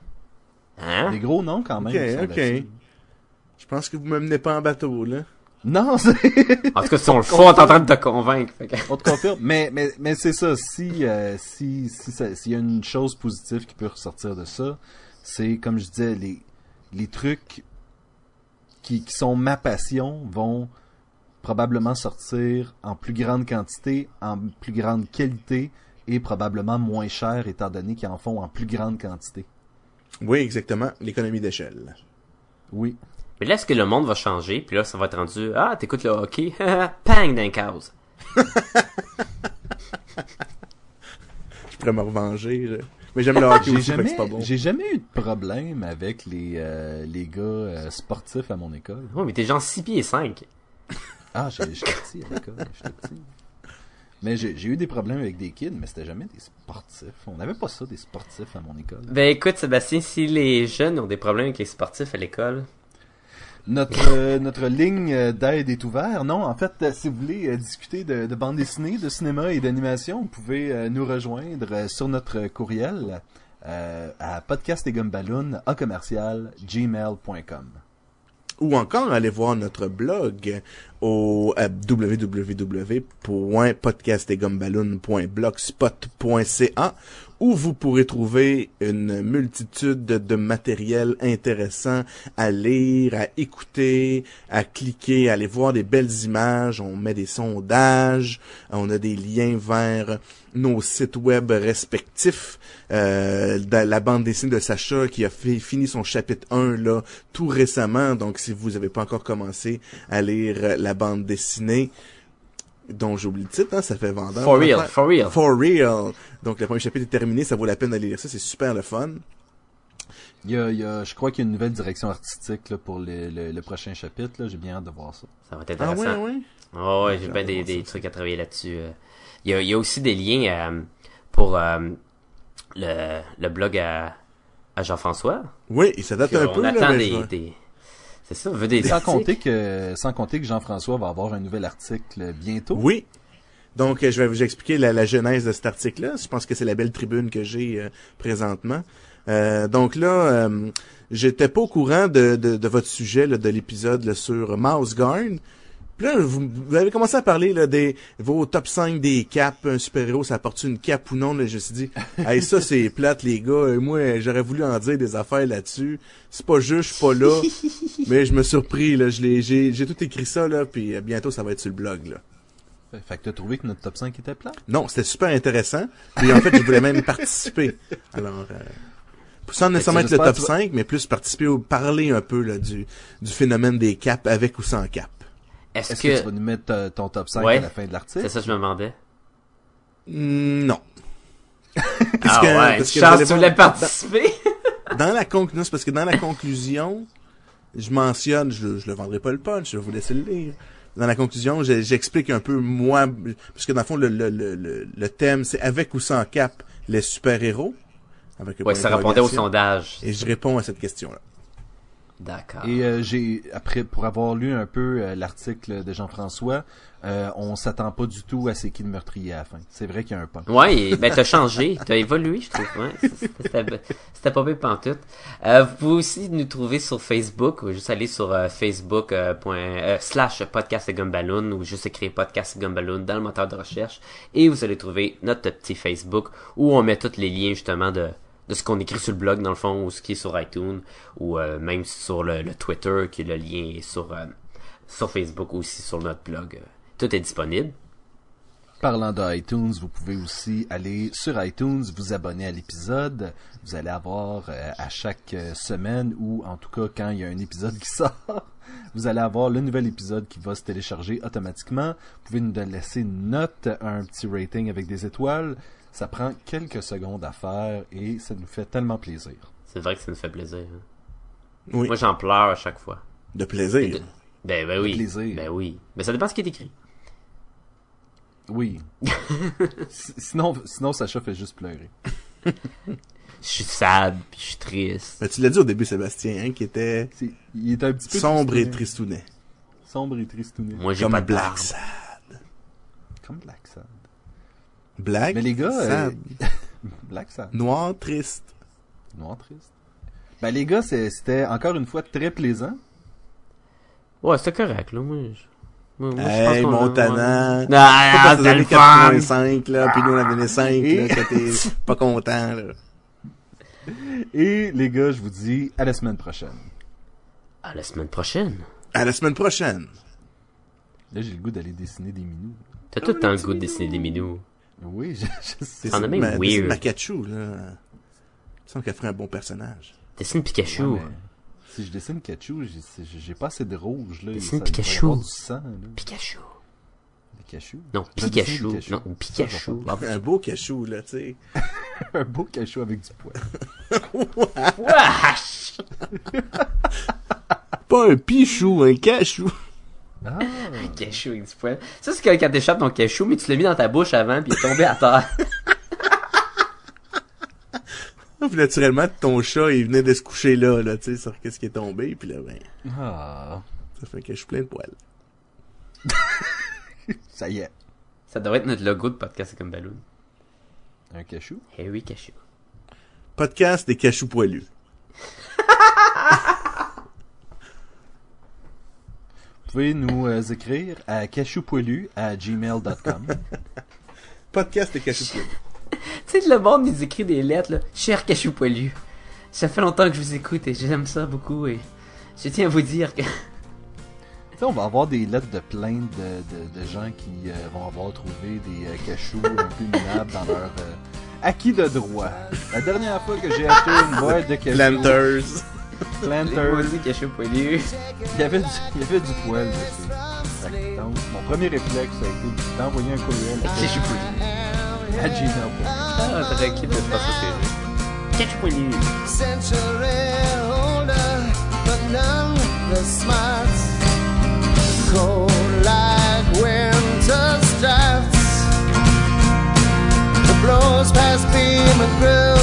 Speaker 2: Hein?
Speaker 3: Des gros noms quand même.
Speaker 1: Ok, ok. Je pense que vous me menez pas en bateau, là.
Speaker 3: Non, c'est...
Speaker 2: En tout cas, si on le fait, on est en train de te convaincre.
Speaker 3: On te confirme. Mais, mais, mais c'est ça. Si, euh, si, si s'il y a une chose positive qui peut ressortir de ça, c'est, comme je disais, les, les trucs qui, qui sont ma passion vont probablement sortir en plus grande quantité, en plus grande qualité et probablement moins cher étant donné qu'ils en font en plus grande quantité.
Speaker 1: Oui, exactement. L'économie d'échelle.
Speaker 3: Oui.
Speaker 2: Mais là, est-ce que le monde va changer? Puis là, ça va être rendu, ah, t'écoutes le hockey, pang d'un cause.
Speaker 1: Je pourrais me revenger. là. Mais j'aime le hockey aussi,
Speaker 3: jamais,
Speaker 1: c'est pas bon.
Speaker 3: j'ai jamais eu de problème avec les, euh, les gars euh, sportifs à mon école.
Speaker 2: Ouais, mais t'es genre 6 pieds 5.
Speaker 3: Ah, j'ai- j'étais petit à l'école, j'étais petit. Mais j'ai j'ai eu des problèmes avec des kids, mais c'était jamais des sportifs. On n'avait pas ça, des sportifs à mon école.
Speaker 2: Ben écoute, Sébastien, si les jeunes ont des problèmes avec les sportifs à l'école,
Speaker 3: Notre, euh, notre ligne euh, d'aide est ouverte. Non, en fait, euh, si vous voulez discuter de, de bande dessinée, de cinéma et d'animation, vous pouvez nous rejoindre sur notre courriel à podcast et gumballoon à commercial gmail.com.
Speaker 1: Ou encore, allez voir notre blog au www.podcastetgumballoon.blogspot.ca où vous pourrez trouver une multitude de matériel intéressant à lire, à écouter, à cliquer, à aller voir des belles images. On met des sondages, on a des liens vers nos sites web respectifs. Euh, la bande dessinée de Sacha qui a fini son chapitre 1 là tout récemment. Donc si vous n'avez pas encore commencé à lire la bande dessinée, dont j'oublie le titre, hein, ça fait vendeur.
Speaker 2: for real, for real.
Speaker 1: For real. Donc le premier chapitre est terminé, ça vaut la peine d'aller lire ça, c'est super le fun.
Speaker 3: Il y a, il y a- je crois qu'il y a une nouvelle direction artistique là, pour le, le- le prochain chapitre. là. J'ai bien hâte de voir ça.
Speaker 2: Ça va être
Speaker 1: Ah
Speaker 2: intéressant.
Speaker 1: ouais, ouais.
Speaker 2: Oh, ouais, j'ai bien des, des trucs à travailler là-dessus. euh. Il y a, il y a aussi des liens euh, pour euh, le, le blog à, à Jean-François.
Speaker 1: Oui, et ça date un
Speaker 2: on
Speaker 1: peu là,
Speaker 2: attend
Speaker 1: mais
Speaker 2: des, des- C'est ça, on veut des
Speaker 3: Sans
Speaker 2: articles.
Speaker 3: compter que, sans compter que Jean-François va avoir un nouvel article bientôt.
Speaker 1: Oui. Donc, euh, je vais vous expliquer la, la genèse de cet article-là. Je pense que c'est la belle tribune que j'ai euh, présentement. Euh, donc là, euh, j'étais pas au courant de, de, de votre sujet, là, de l'épisode là, sur Mouse Guard. Puis là, vous, vous avez commencé à parler là, des vos top 5 des caps. Un super-héros, ça apporte une cape ou non? Là, je me suis dit, hey, ça c'est plate, les gars. Euh, Moi, j'aurais voulu en dire des affaires là-dessus. C'est pas juste, je suis pas là. mais je me surpris, là. Je l'ai, j'ai, j'ai tout écrit ça, là, puis euh, bientôt ça va être sur le blog, là.
Speaker 3: Fait que t'as trouvé que notre top 5 était plat?
Speaker 1: Non, c'était super intéressant. Puis en fait, je voulais même participer. Alors, euh, sans nécessairement être le top
Speaker 3: que tu vas-
Speaker 1: 5, mais plus participer ou parler un peu là, du, du phénomène des caps avec ou sans cap.
Speaker 2: Est-ce
Speaker 3: Est-ce que... tu
Speaker 2: que...
Speaker 3: vas nous mettre euh, ton top 5
Speaker 2: Ouais.
Speaker 3: à la fin de l'article?
Speaker 2: C'est ça que je me demandais.
Speaker 1: Hmm, non.
Speaker 2: Ah
Speaker 1: que-
Speaker 2: ouais,
Speaker 1: parce que
Speaker 2: tu voulais participer?
Speaker 1: Dans la conclusion, non, c'est parce que dans la conclusion, je mentionne, je, je le vendrai pas le punch, je vais vous laisser le lire. Dans la conclusion, j'explique un peu moi, parce que dans le fond, le, le, le, le- le thème, c'est avec ou sans cap les super-héros. Avec un
Speaker 2: Ouais,
Speaker 1: point
Speaker 2: ça répondait au sondage.
Speaker 1: Et je réponds à cette question-là.
Speaker 2: D'accord.
Speaker 3: Et euh, j'ai après pour avoir lu un peu euh, l'article de Jean-François, euh, on s'attend pas du tout à c'est qui le meurtrier à la fin. C'est vrai qu'il y a un punch.
Speaker 2: Ouais, ben t'as changé, t'as évolué, je trouve. Ouais, c'était pas bien pantoute. Euh, vous pouvez aussi nous trouver sur Facebook, ou juste aller sur euh, Facebook euh, point, slash podcast et gumballoon ou juste écrire podcast et gumballoon dans le moteur de recherche et vous allez trouver notre petit Facebook où on met tous les liens justement de de ce qu'on écrit sur le blog dans le fond ou ce qui est sur iTunes ou euh, même sur le, le Twitter qui est le lien sur euh, sur Facebook aussi sur notre blog. Euh, Tout est disponible.
Speaker 3: Parlant de iTunes, vous pouvez aussi aller sur iTunes, vous abonner à l'épisode. Vous allez avoir à chaque semaine ou en tout cas quand il y a un épisode qui sort, vous allez avoir le nouvel épisode qui va se télécharger automatiquement. Vous pouvez nous laisser une note, un petit rating avec des étoiles. Ça prend quelques secondes à faire et ça nous fait tellement plaisir.
Speaker 2: C'est vrai que ça nous fait plaisir. hein.
Speaker 1: Oui.
Speaker 2: Moi, j'en pleure à chaque fois.
Speaker 1: De plaisir.
Speaker 2: Ben, ben oui.
Speaker 3: plaisir.
Speaker 2: Ben oui. Mais ça dépend ce qui est écrit.
Speaker 3: Oui. Sinon, sinon Sacha fait juste pleurer.
Speaker 2: Je suis sad, puis je suis triste.
Speaker 1: Ben, tu l'as dit au début, Sébastien, hein, qui était
Speaker 3: il est un petit peu
Speaker 1: sombre et
Speaker 3: tristounet. Sombre et tristounet.
Speaker 2: Moi, j'ai
Speaker 1: Comme
Speaker 2: pas de
Speaker 1: Black. Sad.
Speaker 3: Comme Black Sad.
Speaker 1: Black,
Speaker 3: Mais les gars,
Speaker 1: sad,
Speaker 3: euh, Black Sad.
Speaker 1: noir, triste.
Speaker 3: Noir triste. Ben les gars, c'était encore une fois très plaisant.
Speaker 2: Ouais, c'était correct, là. Moi, je... moi, moi, je
Speaker 1: Hey,
Speaker 2: pense qu'on-
Speaker 1: Montana. Pas
Speaker 2: Ah,
Speaker 1: t'as
Speaker 2: le
Speaker 1: donné
Speaker 2: fun!
Speaker 1: 4.5, là, puis nous on avait donné 5,
Speaker 3: Et-
Speaker 1: là, que t'es pas content, là.
Speaker 3: Et les gars, je vous dis à la semaine prochaine.
Speaker 2: À la semaine prochaine.
Speaker 1: À la semaine prochaine.
Speaker 3: Là, j'ai le goût d'aller dessiner des minous.
Speaker 2: T'as tout le temps le goût de dessiner des minous.
Speaker 3: Oui, je, je
Speaker 2: même
Speaker 1: Ma- dessine
Speaker 2: weird.
Speaker 1: Makachu, là. Il me semble qu'elle ferait un bon personnage.
Speaker 2: Dessine Pikachu.
Speaker 3: Ouais, si je dessine Pikachu, j'ai- pas assez de rouge, là.
Speaker 2: Dessine
Speaker 3: Ça-
Speaker 2: Pikachu.
Speaker 3: du sang, là.
Speaker 2: Pikachu.
Speaker 3: Pikachu?
Speaker 2: Non, Pikachu.
Speaker 3: Pikachu.
Speaker 2: Non, Pikachu.
Speaker 3: Ça,
Speaker 1: Un beau cachou, là, tu sais.
Speaker 3: Un beau cachou avec du poil.
Speaker 2: Wesh!
Speaker 1: Pas un pichou, un cachou.
Speaker 3: Ah,
Speaker 2: Cachou avec du poil. Ça, c'est quand quand t'échappes ton cachou, mais tu l'as mis dans ta bouche avant, puis il est tombé à terre.
Speaker 1: Puis naturellement, ton chat, il venait de se coucher là, là, tu sais, sur qu'est-ce qui est tombé, puis là, ben,
Speaker 3: ah,
Speaker 1: ça fait que je suis plein de poils.
Speaker 3: ça y est.
Speaker 2: Ça devrait être notre logo de podcast comme Balloon.
Speaker 3: Un cachou.
Speaker 2: Eh oui, Cachou.
Speaker 1: Podcast des cachous poilus.
Speaker 3: Pouvez nous euh, écrire à cachoupoilu à gmail.com.
Speaker 1: Podcast des cachous poilus.
Speaker 2: Tu sais, le monde nous écrit des lettres, là. Cher Cachou Poilu. Ça fait longtemps que je vous écoute et j'aime ça beaucoup et je tiens à vous dire que...
Speaker 3: Tu sais, on va avoir des lettres de plainte de, de, de gens qui euh, vont avoir trouvé des euh, cachous un peu minables dans leur euh, acquis de droit. La dernière fois que j'ai acheté une boîte de cachous,
Speaker 1: Planters.
Speaker 3: Planters,
Speaker 2: Maudit Cachou Poilu.
Speaker 3: il y avait du, il y avait du poil dessus. Que donc, mon premier réflexe a été d'envoyer un courriel
Speaker 2: Cachou Poilu.
Speaker 3: à gmail.com.
Speaker 2: Ah, tranquille, de pas ça, c'est Cachou Poilu.
Speaker 5: century older, but none the smarts. Cold like winter's drafts. The blows past beam and graffiti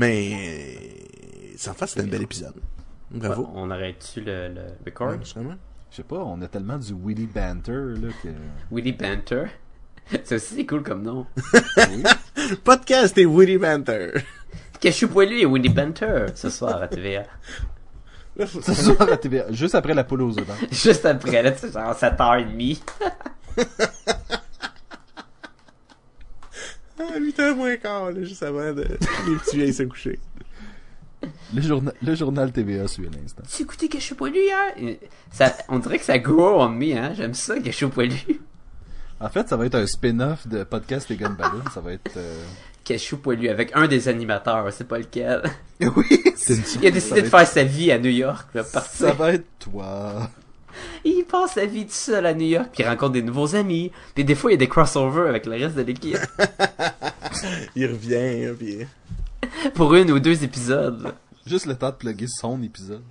Speaker 1: Mais, sans faire, c'était un bel épisode. Bravo.
Speaker 2: On arrête-tu le, le record?
Speaker 1: Ouais.
Speaker 3: Je sais pas, on a tellement du witty banter là que.
Speaker 2: Willy Banter? Ça aussi, c'est cool comme nom.
Speaker 3: Oui.
Speaker 1: Podcast des Woody Banter.
Speaker 2: Cachou Poilu et Willy Banter, ce soir à TVA.
Speaker 3: Ce soir à TVA, juste après la poule aux œufs d'or.
Speaker 2: Juste après, là, tu sais, genre 7h30.
Speaker 1: Ah, 8h moins quart, là, juste avant de les petits vieilles se coucher.
Speaker 3: Le journal, le journal TVA suit à l'instant.
Speaker 2: Tu écouté Cachou Poilu hier? Ça, on dirait que ça grow on me, hein. J'aime ça, Cachou Poilu.
Speaker 3: En fait, ça va être un spin-off de podcast Les Gun Balloon. Ça va être. euh,
Speaker 2: Cachou Poilu avec un des animateurs, c'est pas lequel.
Speaker 3: Oui,
Speaker 2: Il a décidé de faire sa vie à New York, là,
Speaker 3: Ça va être toi.
Speaker 2: Il passe sa vie tout seul à New York, puis il rencontre des nouveaux amis. Puis des fois, il y a des crossovers avec le reste de l'équipe.
Speaker 1: Il revient, hein, pis...
Speaker 2: Pour une ou deux épisodes.
Speaker 3: Juste le temps de plugger son épisode.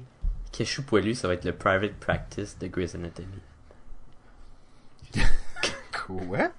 Speaker 2: Cachou Poilu, ça va être le private practice de Grey's Anatomy.
Speaker 3: Quoi?